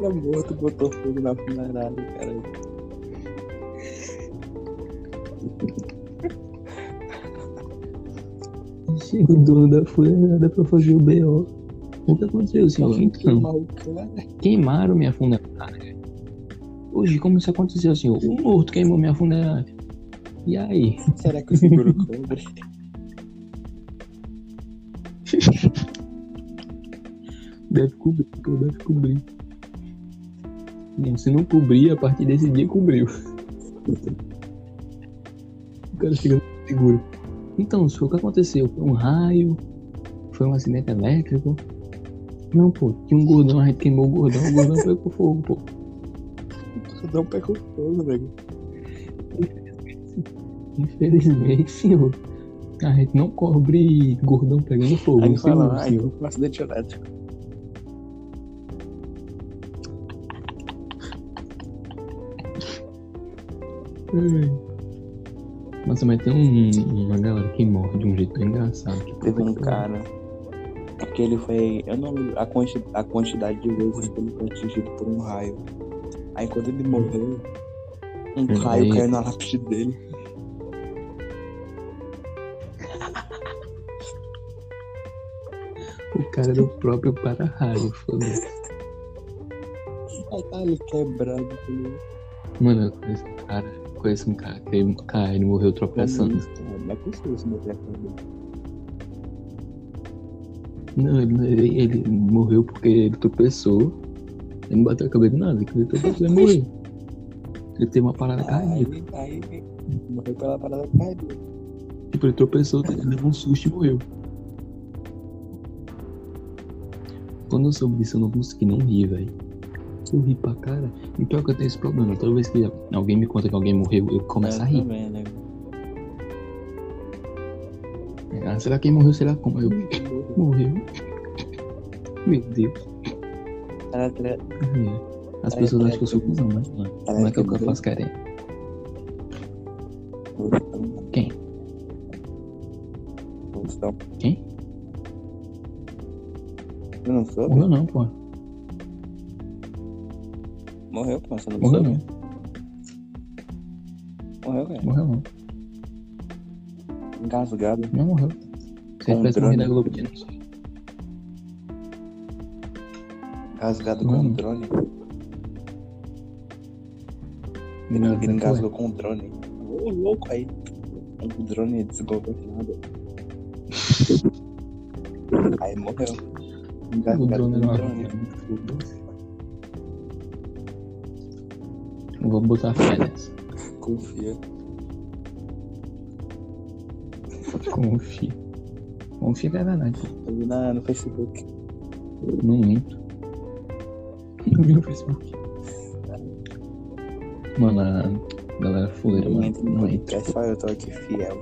Speaker 2: Cara morto botou fogo na funerária, cara.
Speaker 1: chega o dono da funerária pra fazer o B.O. O que aconteceu, senhor? Então,
Speaker 2: cara.
Speaker 1: queimaram minha funerária. Hoje, como isso aconteceu, senhor? O morto queimou minha funerária. E aí?
Speaker 2: Será que o seguro cobre?
Speaker 1: Deve cobrir, pô, deve cobrir. Se não cobrir, a partir desse dia cobriu. O cara no seguro. Então, senhor, o que aconteceu? Foi um raio? Foi um acidente elétrico? Não, pô, tinha um gordão, a gente queimou o gordão, o gordão pegou fogo, pô.
Speaker 2: Não pegou fogo, nego.
Speaker 1: Infelizmente, senhor. A gente não cobre gordão pegando fogo.
Speaker 2: Aí
Speaker 1: Não
Speaker 2: fala,
Speaker 1: senhor.
Speaker 2: um acidente elétrico.
Speaker 1: Nossa, mas tem um, uma galera que morre de um jeito tão engraçado. que
Speaker 2: Teve um cara que ele foi. Eu não lembro a, quanti, a quantidade de vezes que ele foi atingido por um raio. Aí quando ele morreu, um
Speaker 1: Hum,
Speaker 2: raio
Speaker 1: aí-
Speaker 2: caiu na lápide dele.
Speaker 1: O cara era o próprio para-raio, foda-se.
Speaker 2: Tá ele quebrado. tá?
Speaker 1: Mano, um cara, conheço um cara que ele, cara, ele morreu tropeçando.
Speaker 2: Não é possível se cara dele.
Speaker 1: Não, ele, ele, morreu porque ele tropeçou. Ele não bateu a cabeça de nada, ele tropeçou e morreu. Ele teve uma parada cardíaca.
Speaker 2: Aí, aí morreu pela parada cardíaca.
Speaker 1: Tipo, ele tropeçou, ele levou um susto e morreu. Quando eu soube disso, eu não consegui nem rir, velho. Eu ri pra cara. E pior que eu tenho esse problema. Toda vez que alguém me conta que alguém morreu, eu começo a rir.
Speaker 2: Também, né?
Speaker 1: Ah, será que quem morreu? Será como? Eu morreu. Meu Deus. É. As pessoas acham que eu sou cuzão, não. Como é que é que eu faço querendo? Quem? Quem?
Speaker 2: Eu não soube?
Speaker 1: Morreu não, pô.
Speaker 2: Morreu, pô. Você não
Speaker 1: Morreu não.
Speaker 2: Morreu, velho.
Speaker 1: Morreu não.
Speaker 2: Engasgado.
Speaker 1: Não morreu. Se ele
Speaker 2: Com
Speaker 1: tivesse morrido
Speaker 2: drone.
Speaker 1: da Globo, não sei.
Speaker 2: Engasgado com um drone. Ele
Speaker 1: não
Speaker 2: engasgou com um drone. Ô, louco aí. Um drone desgovernado. aí morreu.
Speaker 1: O
Speaker 2: Engasgado
Speaker 1: drone
Speaker 2: com um
Speaker 1: não
Speaker 2: drone.
Speaker 1: Vou botar fé nessa.
Speaker 2: Confia.
Speaker 1: Confia. Confia que é verdade.
Speaker 2: Eu vi na, no Facebook.
Speaker 1: Não minto. Não vi no Facebook. Mano, a galera fuleira,
Speaker 2: Não
Speaker 1: mano.
Speaker 2: entra no
Speaker 1: Não entra.
Speaker 2: podcast, só eu tô aqui fiel.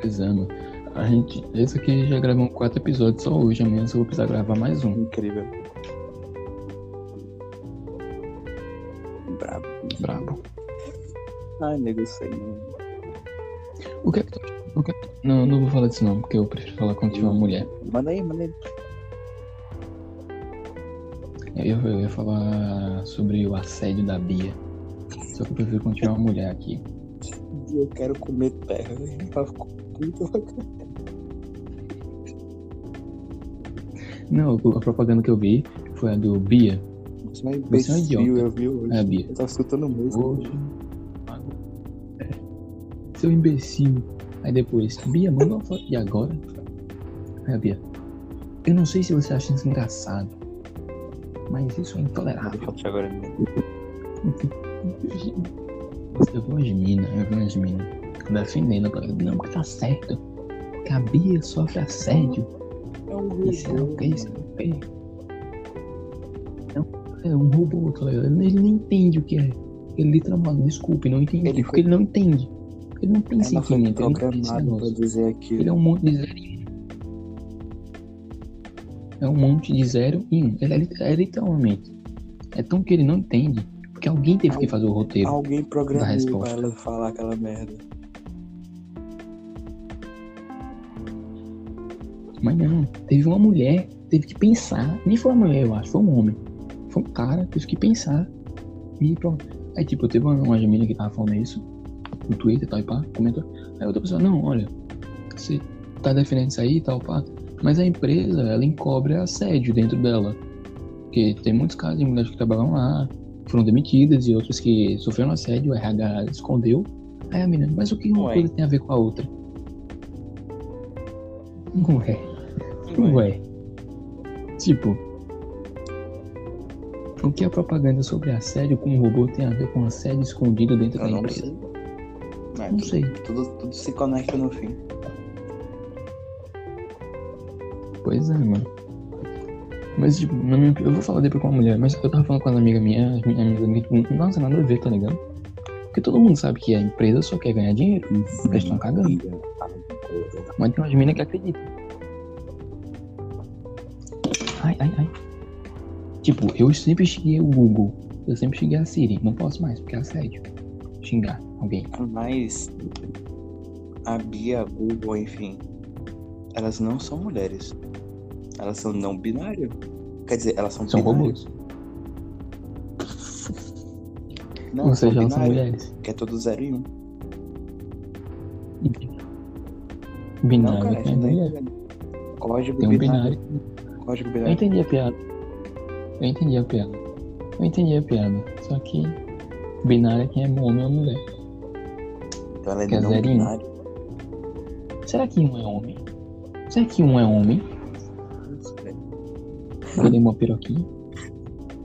Speaker 1: Pois é, mano. A gente. Esse aqui já gravamos quatro episódios só hoje. Amanhã eu vou precisar gravar mais um.
Speaker 2: Incrível. Ai, nego, sei, não.
Speaker 1: O que é que tu. O que é que Não, não vou falar disso não, porque eu prefiro falar quando tiver uma mulher.
Speaker 2: Manda aí, manda aí.
Speaker 1: Eu ia, eu ia falar sobre o assédio da Bia. Só que eu prefiro quando tiver uma mulher aqui.
Speaker 2: Eu quero comer terra. Puta.
Speaker 1: Não, a propaganda que eu vi foi a do Bia.
Speaker 2: Você é um
Speaker 1: Você é idiota.
Speaker 2: eu vi hoje.
Speaker 1: É a Bia.
Speaker 2: Eu tava escutando música.
Speaker 1: Hoje. Seu imbecil. Aí depois, Bia, manda uma foto. E agora? Aí a Bia. Eu não sei se você acha isso engraçado. Mas isso é intolerável.
Speaker 2: foto agora
Speaker 1: eu vi umas minas, eu vi umas minas defendendo. Não, porque tá certo. Que a Bia sofre assédio.
Speaker 2: É um
Speaker 1: Isso é o que, isso é o que. É um- É um robô, tá ligado? Ele nem entende o que é. Ele literalmente, desculpe, não entendi.
Speaker 2: Ele
Speaker 1: porque ele não entende. Ele não tem
Speaker 2: foi
Speaker 1: sentimento, ele não tem
Speaker 2: dizer aquilo.
Speaker 1: Ele é um monte de zero e um. É um monte de zero e um. Ele é, lit- é literalmente. É tão que ele não entende. Porque alguém teve que fazer o roteiro.
Speaker 2: Alguém
Speaker 1: Da
Speaker 2: programou
Speaker 1: resposta.
Speaker 2: pra ela falar aquela merda.
Speaker 1: Mas não, teve uma mulher, teve que pensar. Nem foi uma mulher, eu acho, foi um homem. Foi um cara, teve que pensar. E pronto. Aí, tipo, teve uma, uma menina que tava falando isso no Twitter e tal, e pá, comentou. Aí outra pessoa, não, olha, Você tá defendendo isso aí e tal, pá. Mas a empresa, ela encobre assédio dentro dela. Porque tem muitos casos de mulheres que trabalham lá, foram demitidas e outras que sofreram assédio, o RH escondeu. Aí a menina, mas o que uma
Speaker 2: Ué.
Speaker 1: coisa tem a ver com a outra? Não é. Não é. Tipo, o que a propaganda sobre assédio com o robô tem a ver com assédio escondido dentro
Speaker 2: Eu
Speaker 1: da empresa?
Speaker 2: sei. É,
Speaker 1: Não
Speaker 2: tudo-
Speaker 1: sei.
Speaker 2: Tudo, tudo se conecta no fim.
Speaker 1: Pois é, mano. Mas, tipo, minha, eu vou falar depois com uma mulher, mas eu tava falando com as amigas minhas, as minhas amigas, tipo, nossa, nada a ver, tá ligado? Porque todo mundo sabe que a empresa só quer ganhar dinheiro, eles estão cagando. Mas tem umas minas que acreditam. Ai, ai, ai. Tipo, eu sempre xinguei o Google, eu sempre xinguei a Siri, não posso mais, porque é assédio. Xingar alguém.
Speaker 2: Mas a Bia, a Google, enfim, elas não são mulheres. Elas são não binário. Quer dizer, elas são,
Speaker 1: São
Speaker 2: binárias.
Speaker 1: robôs.
Speaker 2: Não,
Speaker 1: Ou seja,
Speaker 2: são binárias,
Speaker 1: mulheres.
Speaker 2: que é tudo 0 e 1. Um.
Speaker 1: Binário
Speaker 2: não, cara,
Speaker 1: é mulher.
Speaker 2: Código
Speaker 1: Tem um
Speaker 2: binário.
Speaker 1: binário.
Speaker 2: Código
Speaker 1: Eu
Speaker 2: binário.
Speaker 1: entendi a piada. Eu entendi a piada. Eu entendi a piada. Só que binário é quem é homem ou mulher.
Speaker 2: Então ela é
Speaker 1: que é
Speaker 2: não
Speaker 1: zero
Speaker 2: binário.
Speaker 1: Será que um é homem? Será que um é homem?
Speaker 2: Não.
Speaker 1: Ele é uma piroquinha?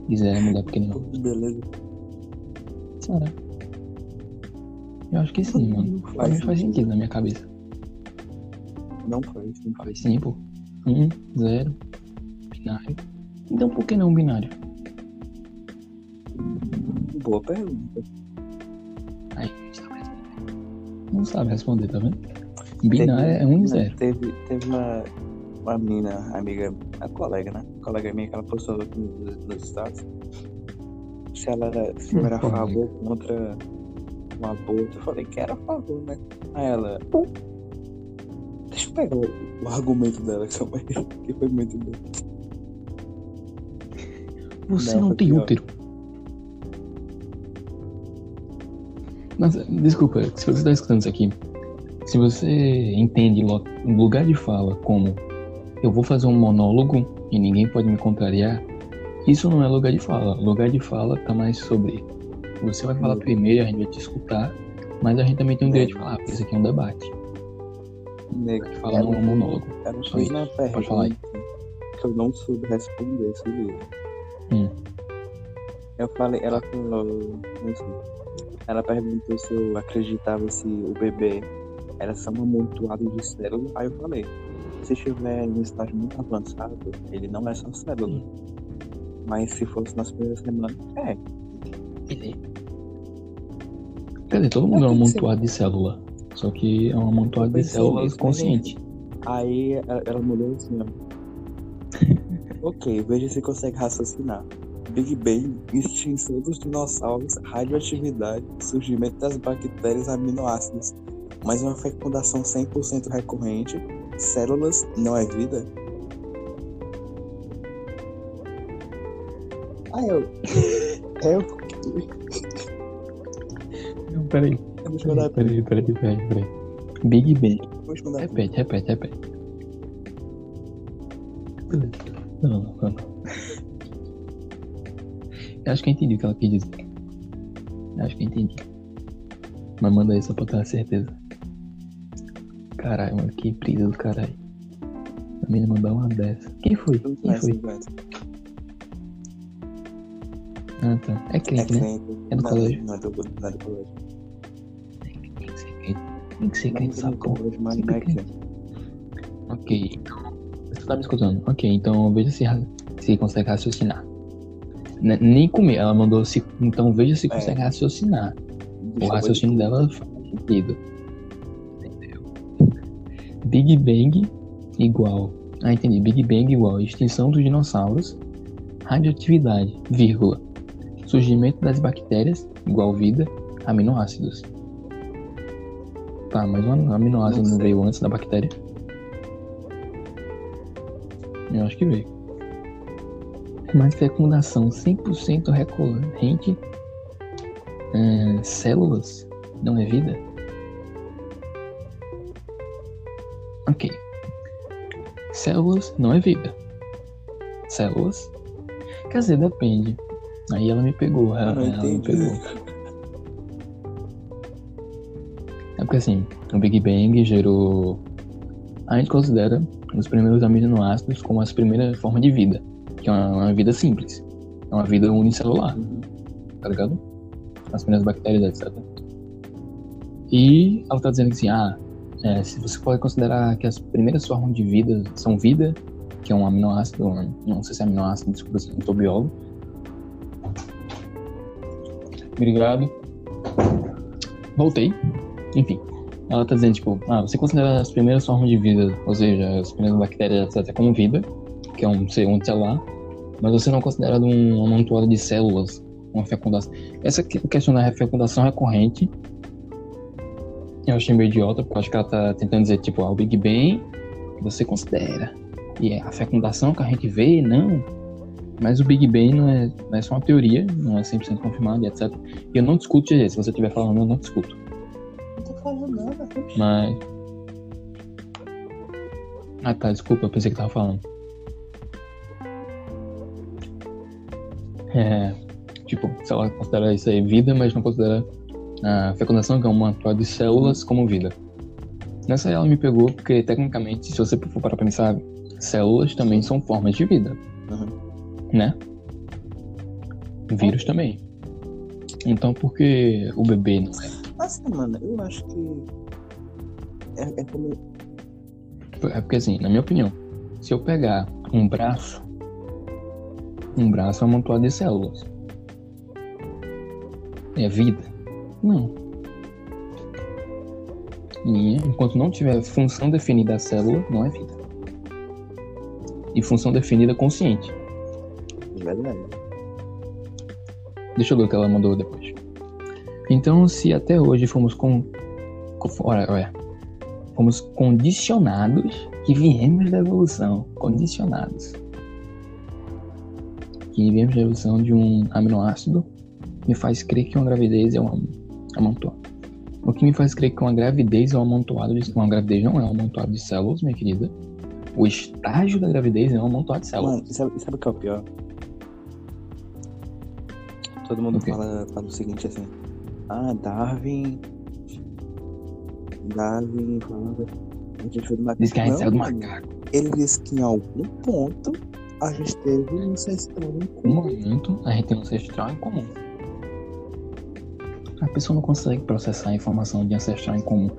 Speaker 1: E Zé é mulher porque não.
Speaker 2: Beleza.
Speaker 1: Será? Eu acho que sim, mano.
Speaker 2: Não
Speaker 1: Pra mim faz sentido na minha cabeça.
Speaker 2: Não faz, não faz.
Speaker 1: Sim, pô. Um, zero, binário. Então por que não binário?
Speaker 2: Boa pergunta.
Speaker 1: Aí, a tá. Não sabe responder, tá vendo? Binário é um e zero.
Speaker 2: Teve, teve uma, uma menina, amiga, a colega, né? colega minha que ela postou aqui nos, nos status. Se ela era, se eu era a
Speaker 1: Colega.
Speaker 2: favor contra o aborto. Eu falei que era a favor, né? Aí ela. "Pô, Deixa eu pegar o, o argumento dela, que foi, que foi muito bom.
Speaker 1: Você
Speaker 2: Não,
Speaker 1: não, tem
Speaker 2: pior.
Speaker 1: útero. Nossa, desculpa, se você está escutando isso aqui, se você entende lugar de fala como eu vou fazer um monólogo e ninguém pode me contrariar, isso não é lugar de fala. Lugar de fala tá mais sobre você vai falar
Speaker 2: Hum.
Speaker 1: primeiro, a gente vai te escutar, mas a gente também tem o direito de falar, porque isso aqui é um debate.
Speaker 2: Nego,
Speaker 1: Vai falar um monólogo. Pode falar aí.
Speaker 2: que eu não soube responder, se liga.
Speaker 1: Hum.
Speaker 2: Eu falei, ela falou assim, ela perguntou se eu acreditava se o bebê era só um amontoado de células. Aí eu falei, se estiver em um estágio muito avançado, ele não é só célula. Mas se fosse nas primeiras semanas, é.
Speaker 1: Quer dizer, todo mundo é um amontoado de célula. Só que é um amontoado de
Speaker 2: pensei
Speaker 1: células consciente.
Speaker 2: Aí ela, ela mudou assim, ó. ok, veja se consegue raciocinar. Big Bang, extinção dos dinossauros, radioatividade, surgimento das bactérias aminoácidos. Mas uma fecundação 100% recorrente, células não é vida? Ah, eu. Eu.
Speaker 1: Não, peraí.
Speaker 2: Eu mandar.
Speaker 1: Peraí, peraí, peraí, peraí, peraí. Big Bang.
Speaker 2: Eu mandar.
Speaker 1: Repete, repete, repete. Beleza. Não, não, não, não. Eu acho que eu entendi o que ela quis dizer. Eu acho que eu entendi. Mas manda aí só pra ter certeza. Caralho, mano, que brisa do caralho. A menina mandar uma dessa. Quem foi? Quem foi? Ah, tá. É
Speaker 2: É
Speaker 1: né?
Speaker 2: crente.
Speaker 1: É do colégio.
Speaker 2: Não é do, não é do colégio.
Speaker 1: Tem que ser crente. Tem que ser crente,
Speaker 2: Não,
Speaker 1: sabe como?
Speaker 2: colégio, mas
Speaker 1: Sempre
Speaker 2: não é
Speaker 1: crente. Ok, então. Você tá me escutando? Ok, então veja se, se consegue raciocinar. N- nem comer, ela mandou se. Então veja se
Speaker 2: É.
Speaker 1: consegue raciocinar.
Speaker 2: Deixa
Speaker 1: O raciocínio
Speaker 2: se-
Speaker 1: dela faz sentido. Entendeu? Big Bang igual. Ah, entendi. Big Bang igual extinção dos dinossauros, radioatividade, vírgula. Surgimento das bactérias igual vida, aminoácidos. Tá, mas um aminoácido
Speaker 2: Não
Speaker 1: não, veio antes da bactéria? Eu acho que veio. Mas fecundação 100% recorrente é, células não é vida? Ok. Células não é vida. Células? Quer dizer, depende. Aí ela me pegou, ela,
Speaker 2: não
Speaker 1: ela me pegou. É porque assim, o Big Bang gerou. A gente considera os primeiros aminoácidos como as primeiras formas de vida, que é uma, uma vida simples. É uma vida unicelular, tá ligado? As primeiras bactérias, etc. E ela tá dizendo que assim, ah, é, se você pode considerar que as primeiras formas de vida são vida, que é um aminoácido, não sei se é aminoácido, desculpa, eu não tô biólogo. Obrigado. Voltei. Enfim, ela tá dizendo, tipo, ah, você considera as primeiras formas de vida, ou seja, as primeiras bactérias, etc., como vida, que é um ser unicelular, mas você não considera um amontoado de células, uma fecundação. Essa que- questão da fecundação recorrente, eu achei meio idiota, porque eu acho que ela tá tentando dizer, tipo, ah, o Big Bang você considera. E é a fecundação que a gente vê, não. Mas o Big Bang não é, não é só uma teoria, não é 100% confirmado, e etc. E eu não discuto isso, se você estiver falando, eu não discuto.
Speaker 2: Não tô falando nada.
Speaker 1: Mas. Ah tá, desculpa, eu pensei que tava falando. É. Tipo, se ela considera isso aí vida, mas não considera a fecundação, que é uma atual de células, como vida. Nessa ela me pegou, porque tecnicamente, se você for parar pra pensar, células também são formas de vida,
Speaker 2: Uhum.
Speaker 1: né? Vírus também. Então por que o bebê não é?
Speaker 2: Assim, mano, eu acho que. É, é como.
Speaker 1: É porque assim, na minha opinião, se eu pegar um braço, um braço é amontoado de células. É vida? Não. E enquanto não tiver função definida a célula, não é vida. E função definida consciente.
Speaker 2: De verdade.
Speaker 1: Deixa eu ver o que ela mandou depois. Então, se até hoje fomos com- Olha, olha. Fomos condicionados que viemos da evolução. Condicionados. Que viemos da evolução de um aminoácido me faz crer que uma gravidez é um amontoado. O que me faz crer que uma gravidez é um amontoado de. Uma gravidez não é um amontoado de células, minha querida. O estágio da gravidez é um amontoado de células.
Speaker 2: Mano, e sabe, sabe o que é o pior? Todo mundo
Speaker 1: O quê?
Speaker 2: fala, fala o seguinte assim. Ah, Darwin. Darwin falava. A gente foi do macaco.
Speaker 1: Diz que a gente saiu do macaco.
Speaker 2: Ele disse que em algum ponto a gente teve um ancestral em
Speaker 1: um
Speaker 2: comum.
Speaker 1: momento a gente tem um ancestral em comum. A pessoa não consegue processar a informação de ancestral em comum.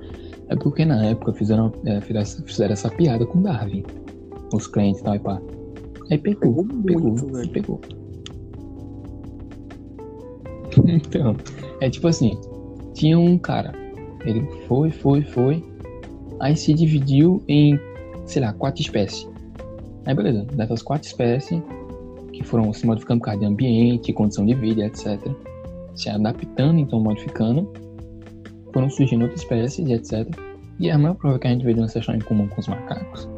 Speaker 1: É porque na época fizeram, é, fizeram, essa piada com Darwin. Os crentes e tal e pá. Aí pegou,
Speaker 2: Pegou
Speaker 1: pegou,
Speaker 2: muito,
Speaker 1: e
Speaker 2: velho.
Speaker 1: pegou. Então, é tipo assim, tinha um cara, ele foi, foi, foi, aí se dividiu em, sei lá, quatro espécies. Aí beleza, dessas quatro espécies, que foram se modificando por causa de ambiente, condição de vida, etc. Se adaptando, então modificando, foram surgindo outras espécies, etc. E a maior prova que a gente vê de uma ancestral em comum com os macacos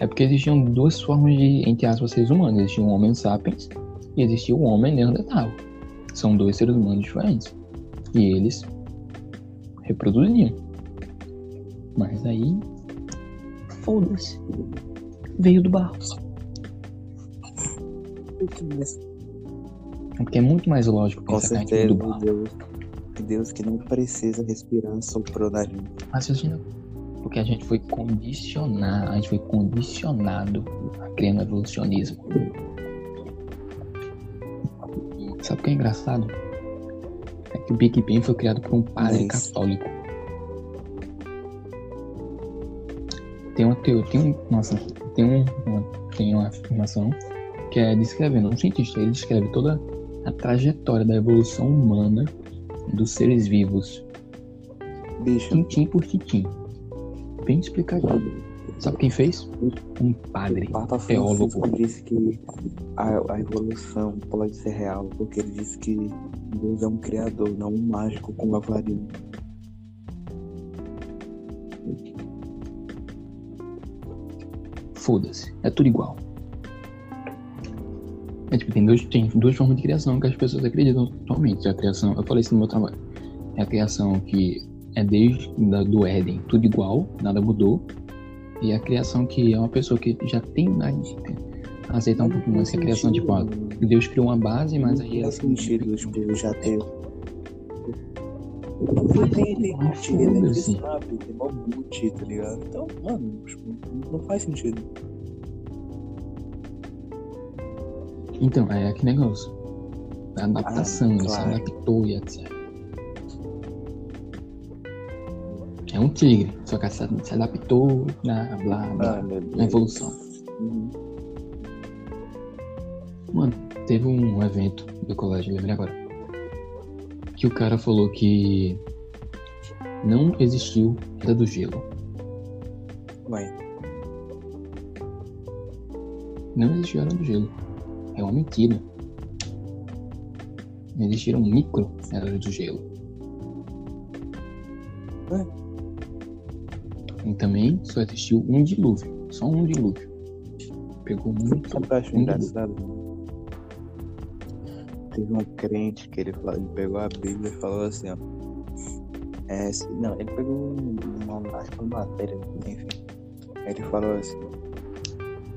Speaker 1: é porque existiam duas formas de, entre aspas, seres humanos. Existia o Homo sapiens e existia o Homem Neandertal. São dois seres humanos diferentes. E eles reproduziam. Mas aí. Foda-se. Veio do barro. Porque é muito mais lógico
Speaker 2: Com
Speaker 1: pensar que a gente veio
Speaker 2: certeza,
Speaker 1: do barro.
Speaker 2: Deus, Deus que não precisa respirar soprou na gente.
Speaker 1: Raciocina. Porque a gente foi condicionado, a gente foi condicionado a crer no evolucionismo. Sabe o que é engraçado? É que o Big Bang foi criado por um padre
Speaker 2: Mas-
Speaker 1: católico. Tem uma teoria, tem um, nossa, tem um, uma, tem uma afirmação que é descrevendo, um cientista, ele descreve toda a trajetória da evolução humana dos seres vivos
Speaker 2: Bicho,
Speaker 1: tintim por tintim. Bem explicadinho. Sabe quem fez? Um padre.
Speaker 2: o
Speaker 1: teólogo.
Speaker 2: Francisco disse que a, a evolução pode ser real, porque ele disse que Deus é um criador, não um mágico com uma
Speaker 1: Foda-se. É tudo igual. É tipo, tem, dois, tem duas formas de criação que as pessoas acreditam atualmente. A criação, eu falei isso no meu trabalho. É a criação que é desde da, do Éden, tudo igual, nada mudou. E a criação que é uma pessoa que já tem mais. Aceitar um pouco mais que a criação, tipo, Deus criou uma base, mas aí
Speaker 2: Não faz sentido, tipo, já ter. Ele, ele,
Speaker 1: Ah,
Speaker 2: ele, ele sabe, tem mó boot, tá ligado? Então, mano, tipo, não faz sentido.
Speaker 1: Então, é que negócio. A adaptação,
Speaker 2: Ah,
Speaker 1: ele se
Speaker 2: claro.
Speaker 1: adaptou e etc. É um tigre, só que se se adaptou, blá blá blá.
Speaker 2: Ah,
Speaker 1: na evolução.
Speaker 2: Uhum.
Speaker 1: Mano, teve um evento do colégio, lembrei agora. Que o cara falou que não existiu Era do Gelo.
Speaker 2: Vai.
Speaker 1: Não existiu Era do Gelo. É uma mentira. Existiram micro Era do Gelo.
Speaker 2: Ué?
Speaker 1: E também só existiu um dilúvio. Só um dilúvio. Pegou muito.
Speaker 2: Sabe o que eu acho
Speaker 1: um
Speaker 2: engraçado? Teve um crente que ele, falou, ele pegou a Bíblia e falou assim, ó. É, não, ele pegou um- uma, acho que uma matéria, enfim. Ele falou assim.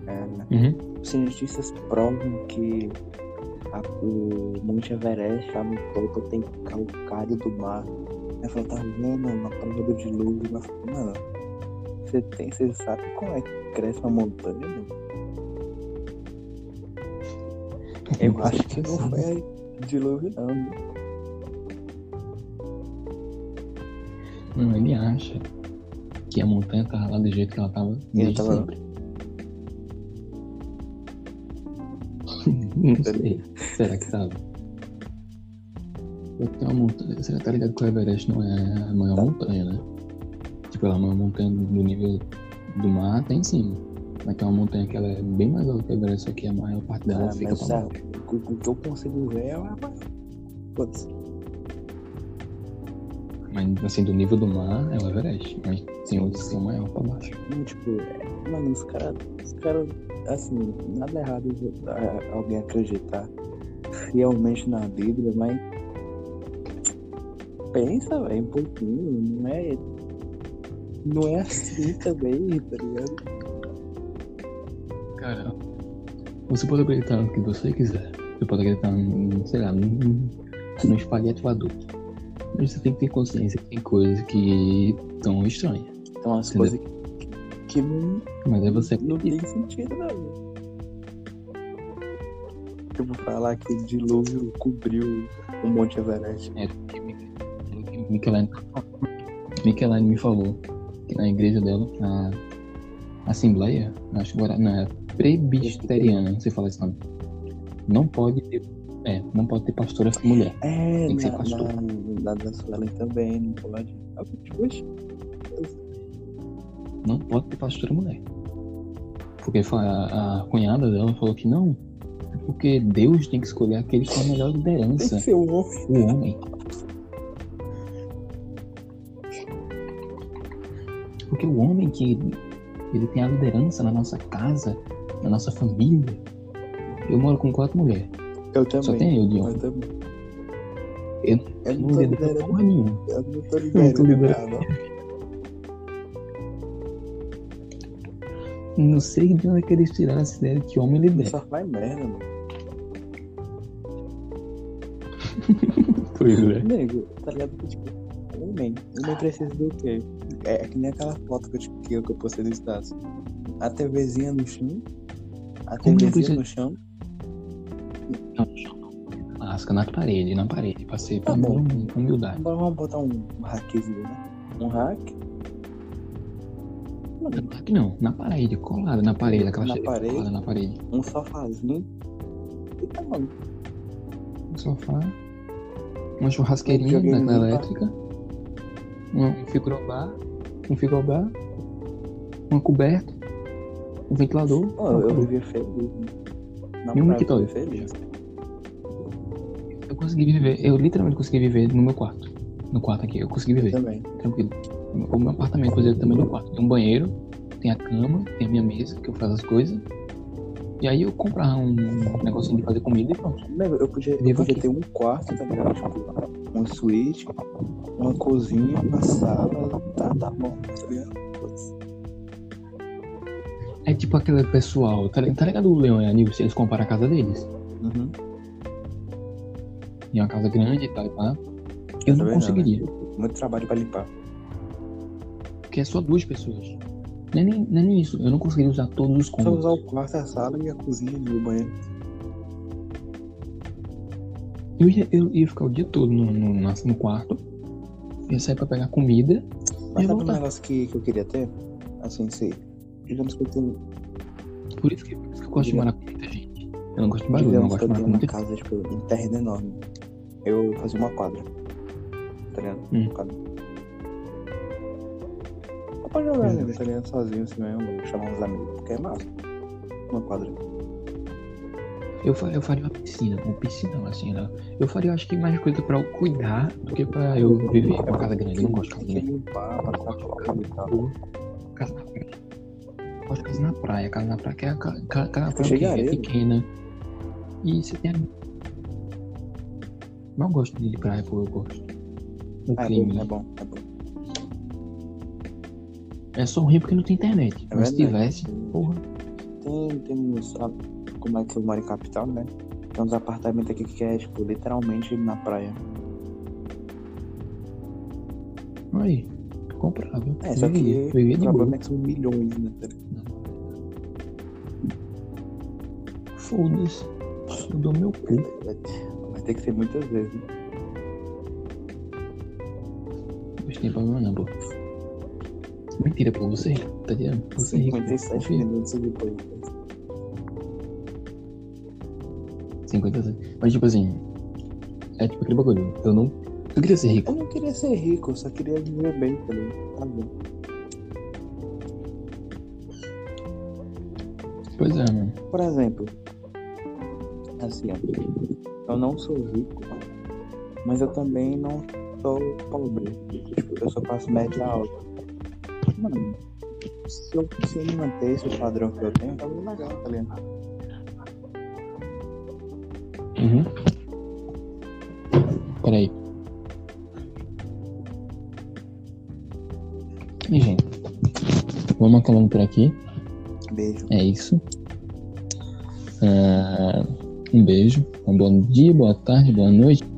Speaker 2: É,
Speaker 1: Uhum.
Speaker 2: cientistas provam que a- o Monte Everest no topo tem calcário do mar. Aí falou, tá vendo? Na prova do dilúvio. Mas, mano, você tem, você sabe como é que cresce uma montanha? mano? Eu acho que não foi dilúvio, não.
Speaker 1: Não, ele acha que a montanha tava lá do jeito que ela tava desde
Speaker 2: tava-
Speaker 1: sempre. Não sei. Será que tava? Eu tenho uma montanha. Você tá ligado que o Everest não é a maior
Speaker 2: Tá.
Speaker 1: montanha, né? Tipo, ela é uma montanha do nível do mar até em cima. Mas tem uma montanha que ela é bem mais alta que o Everest, só que a maior parte dela
Speaker 2: Ah,
Speaker 1: fica pra
Speaker 2: sabe,
Speaker 1: baixo.
Speaker 2: o, o que eu consigo ver é a. Foda-se.
Speaker 1: Mas assim, do nível do mar é o Everest. Mas tem outros que são maior pra baixo.
Speaker 2: Não, Tipo, é, mano, os caras, os caras, assim, nada errado alguém acreditar fielmente na Bíblia, mas pensa, velho, um pouquinho, não é, não é assim também, tá ligado?
Speaker 1: Cara, você pode acreditar no que você quiser. Você pode acreditar, em, sei lá, num, num espaguete voador. Mas você tem que ter consciência que tem coisas que estão estranhas.
Speaker 2: Então as
Speaker 1: Entendeu?
Speaker 2: coisas que, que não,
Speaker 1: Mas é você
Speaker 2: não tem sentido, não. Eu vou falar que o dilúvio cobriu o Monte Everest.
Speaker 1: É, porque Michelane, Michelane me falou que na igreja dela, na Assembleia, acho que agora na Presbiteriana, você fala esse nome, não pode ter, é, não pode ter pastora mulher.
Speaker 2: É,
Speaker 1: Tem que ser
Speaker 2: na,
Speaker 1: pastor.
Speaker 2: na, na da Suelen também, não pode.
Speaker 1: Não pode ter pastora mulher. Porque a, a cunhada dela falou que não, é porque Deus tem que escolher aquele com a melhor
Speaker 2: tem que
Speaker 1: liderança,
Speaker 2: ser um homem.
Speaker 1: o homem. Porque o homem que ele tem a liderança na nossa casa, na nossa família. Eu moro com quatro mulheres.
Speaker 2: Eu também.
Speaker 1: Só tem eu de
Speaker 2: Eu também.
Speaker 1: Eu
Speaker 2: Eu
Speaker 1: não
Speaker 2: não tô
Speaker 1: lidero
Speaker 2: liberando.
Speaker 1: porra nenhuma.
Speaker 2: Eu não tô
Speaker 1: Não tô
Speaker 2: liberando.
Speaker 1: liberando.
Speaker 2: nada,
Speaker 1: Não sei de onde é que eles tiraram essa ideia de que homem lidera.
Speaker 2: Só faz merda, mano.
Speaker 1: Pois é.
Speaker 2: Nego, tá ligado? que, Tipo, homem. Homem precisa do quê? É, é que nem aquela foto que eu, te- que eu, que eu postei no status. A TVzinha no chão. A
Speaker 1: Como não
Speaker 2: TVzinha
Speaker 1: precisa-
Speaker 2: no chão.
Speaker 1: Lasca na parede, na parede. Passei
Speaker 2: Tá
Speaker 1: por
Speaker 2: bom.
Speaker 1: hum- humildade.
Speaker 2: Agora vamos botar um hackzinho, né? Um hack. Mano,
Speaker 1: Aqui não, na parede, colada na parede, aquela
Speaker 2: Na parede?
Speaker 1: colada na parede.
Speaker 2: um sofazinho. E tá, mano.
Speaker 1: Um sofá, uma churrasqueirinha daquela
Speaker 2: limpa.
Speaker 1: elétrica, um um frigobar, um frigobar, uma coberta, um ventilador.
Speaker 2: Ó, eu
Speaker 1: acabou.
Speaker 2: vivia feliz. Na
Speaker 1: E um
Speaker 2: praia eu feliz.
Speaker 1: Eu consegui viver, eu literalmente consegui viver no meu quarto. No quarto aqui, eu consegui
Speaker 2: Eu
Speaker 1: viver,
Speaker 2: também.
Speaker 1: tranquilo. O meu apartamento, inclusive, também no quarto. Tem um banheiro, tem a cama, tem a minha mesa, que eu faço as coisas. E aí eu comprava um negocinho de fazer comida e pronto.
Speaker 2: Eu podia, eu podia ter um quarto, tá ligado? Tipo, uma suíte, uma cozinha, uma sala. Tá, tá bom,
Speaker 1: tipo aquele pessoal, tá, tá ligado o Leão e a Nilce? Eles comparam a casa deles.
Speaker 2: Uhum.
Speaker 1: E é uma casa grande e tal e pá. Eu não
Speaker 2: Também não,
Speaker 1: conseguiria.
Speaker 2: Muito trabalho pra limpar.
Speaker 1: Porque é só duas pessoas. Não é nem, não é nem isso. Eu não conseguiria usar todos os
Speaker 2: Só
Speaker 1: cômodos.
Speaker 2: usar o quarto, a sala e a cozinha e o banheiro.
Speaker 1: Eu ia, eu ia ficar o dia todo no, no, no quarto. Ia sair pra pegar comida.
Speaker 2: Mas sabe um negócio que, que eu queria ter? Assim, se. Digamos que eu tenho.
Speaker 1: Por isso que, por isso que eu gosto de morar com muita gente. Eu não gosto de barulho, eu não gosto de morar com
Speaker 2: uma
Speaker 1: muita gente.
Speaker 2: casa, tipo, um terreno enorme. Eu fazia uma quadra. Tá ligado?
Speaker 1: Hum.
Speaker 2: Quadra. Só pra jogar
Speaker 1: Hum.
Speaker 2: mesmo, tá ligado? Sozinho assim mesmo, chamar uns amigos, porque é massa. Uma quadra.
Speaker 1: Eu, eu faria uma piscina, uma piscina assim, né? Eu faria, acho que, mais coisa pra eu cuidar do que pra eu viver com uma casa grande. Eu não gosto de casa grande.
Speaker 2: limpar, passar coisa e tal.
Speaker 1: Casa. Eu gosto de casa na praia. Casa na praia que é a ca- ca- casa na praia é pequena. E você tem. Não gosto de praia, pô, eu gosto. O
Speaker 2: Ah, é
Speaker 1: clima.
Speaker 2: bom, é bom, é bom.
Speaker 1: É só ruim porque não tem internet.
Speaker 2: É
Speaker 1: Mas se tivesse, porra.
Speaker 2: Tem, tem uns. Como é que eu moro em capital, né? Tem uns apartamentos aqui que é, tipo, literalmente na praia.
Speaker 1: Aí, comprável.
Speaker 2: É, só que o problema é que são milhões, né?
Speaker 1: Foda-se. Eu dou meu cu.
Speaker 2: Vai ter que ser muitas vezes, né?
Speaker 1: Mas tem problema não, pô. Mentira, pô, você tá ligado? Você é rico.
Speaker 2: 57
Speaker 1: confia.
Speaker 2: minutos depois.
Speaker 1: 57. Mas tipo assim, é tipo aquele bagulho. Eu não. Eu queria ser rico.
Speaker 2: Eu não queria ser rico, eu só queria viver bem, tá ligado? Tá bom.
Speaker 1: Pois é, mano.
Speaker 2: Por exemplo, assim, ó, eu não sou rico, mas eu também não sou pobre. Tipo, eu sou classe média alta. Mano, se eu, se eu manter esse padrão que eu tenho, tá muito legal, tá ligado?
Speaker 1: Uhum. Peraí. E, gente, vamos acabando por aqui.
Speaker 2: Beijo.
Speaker 1: É isso. Ah, um beijo. Um bom dia, boa tarde, boa noite.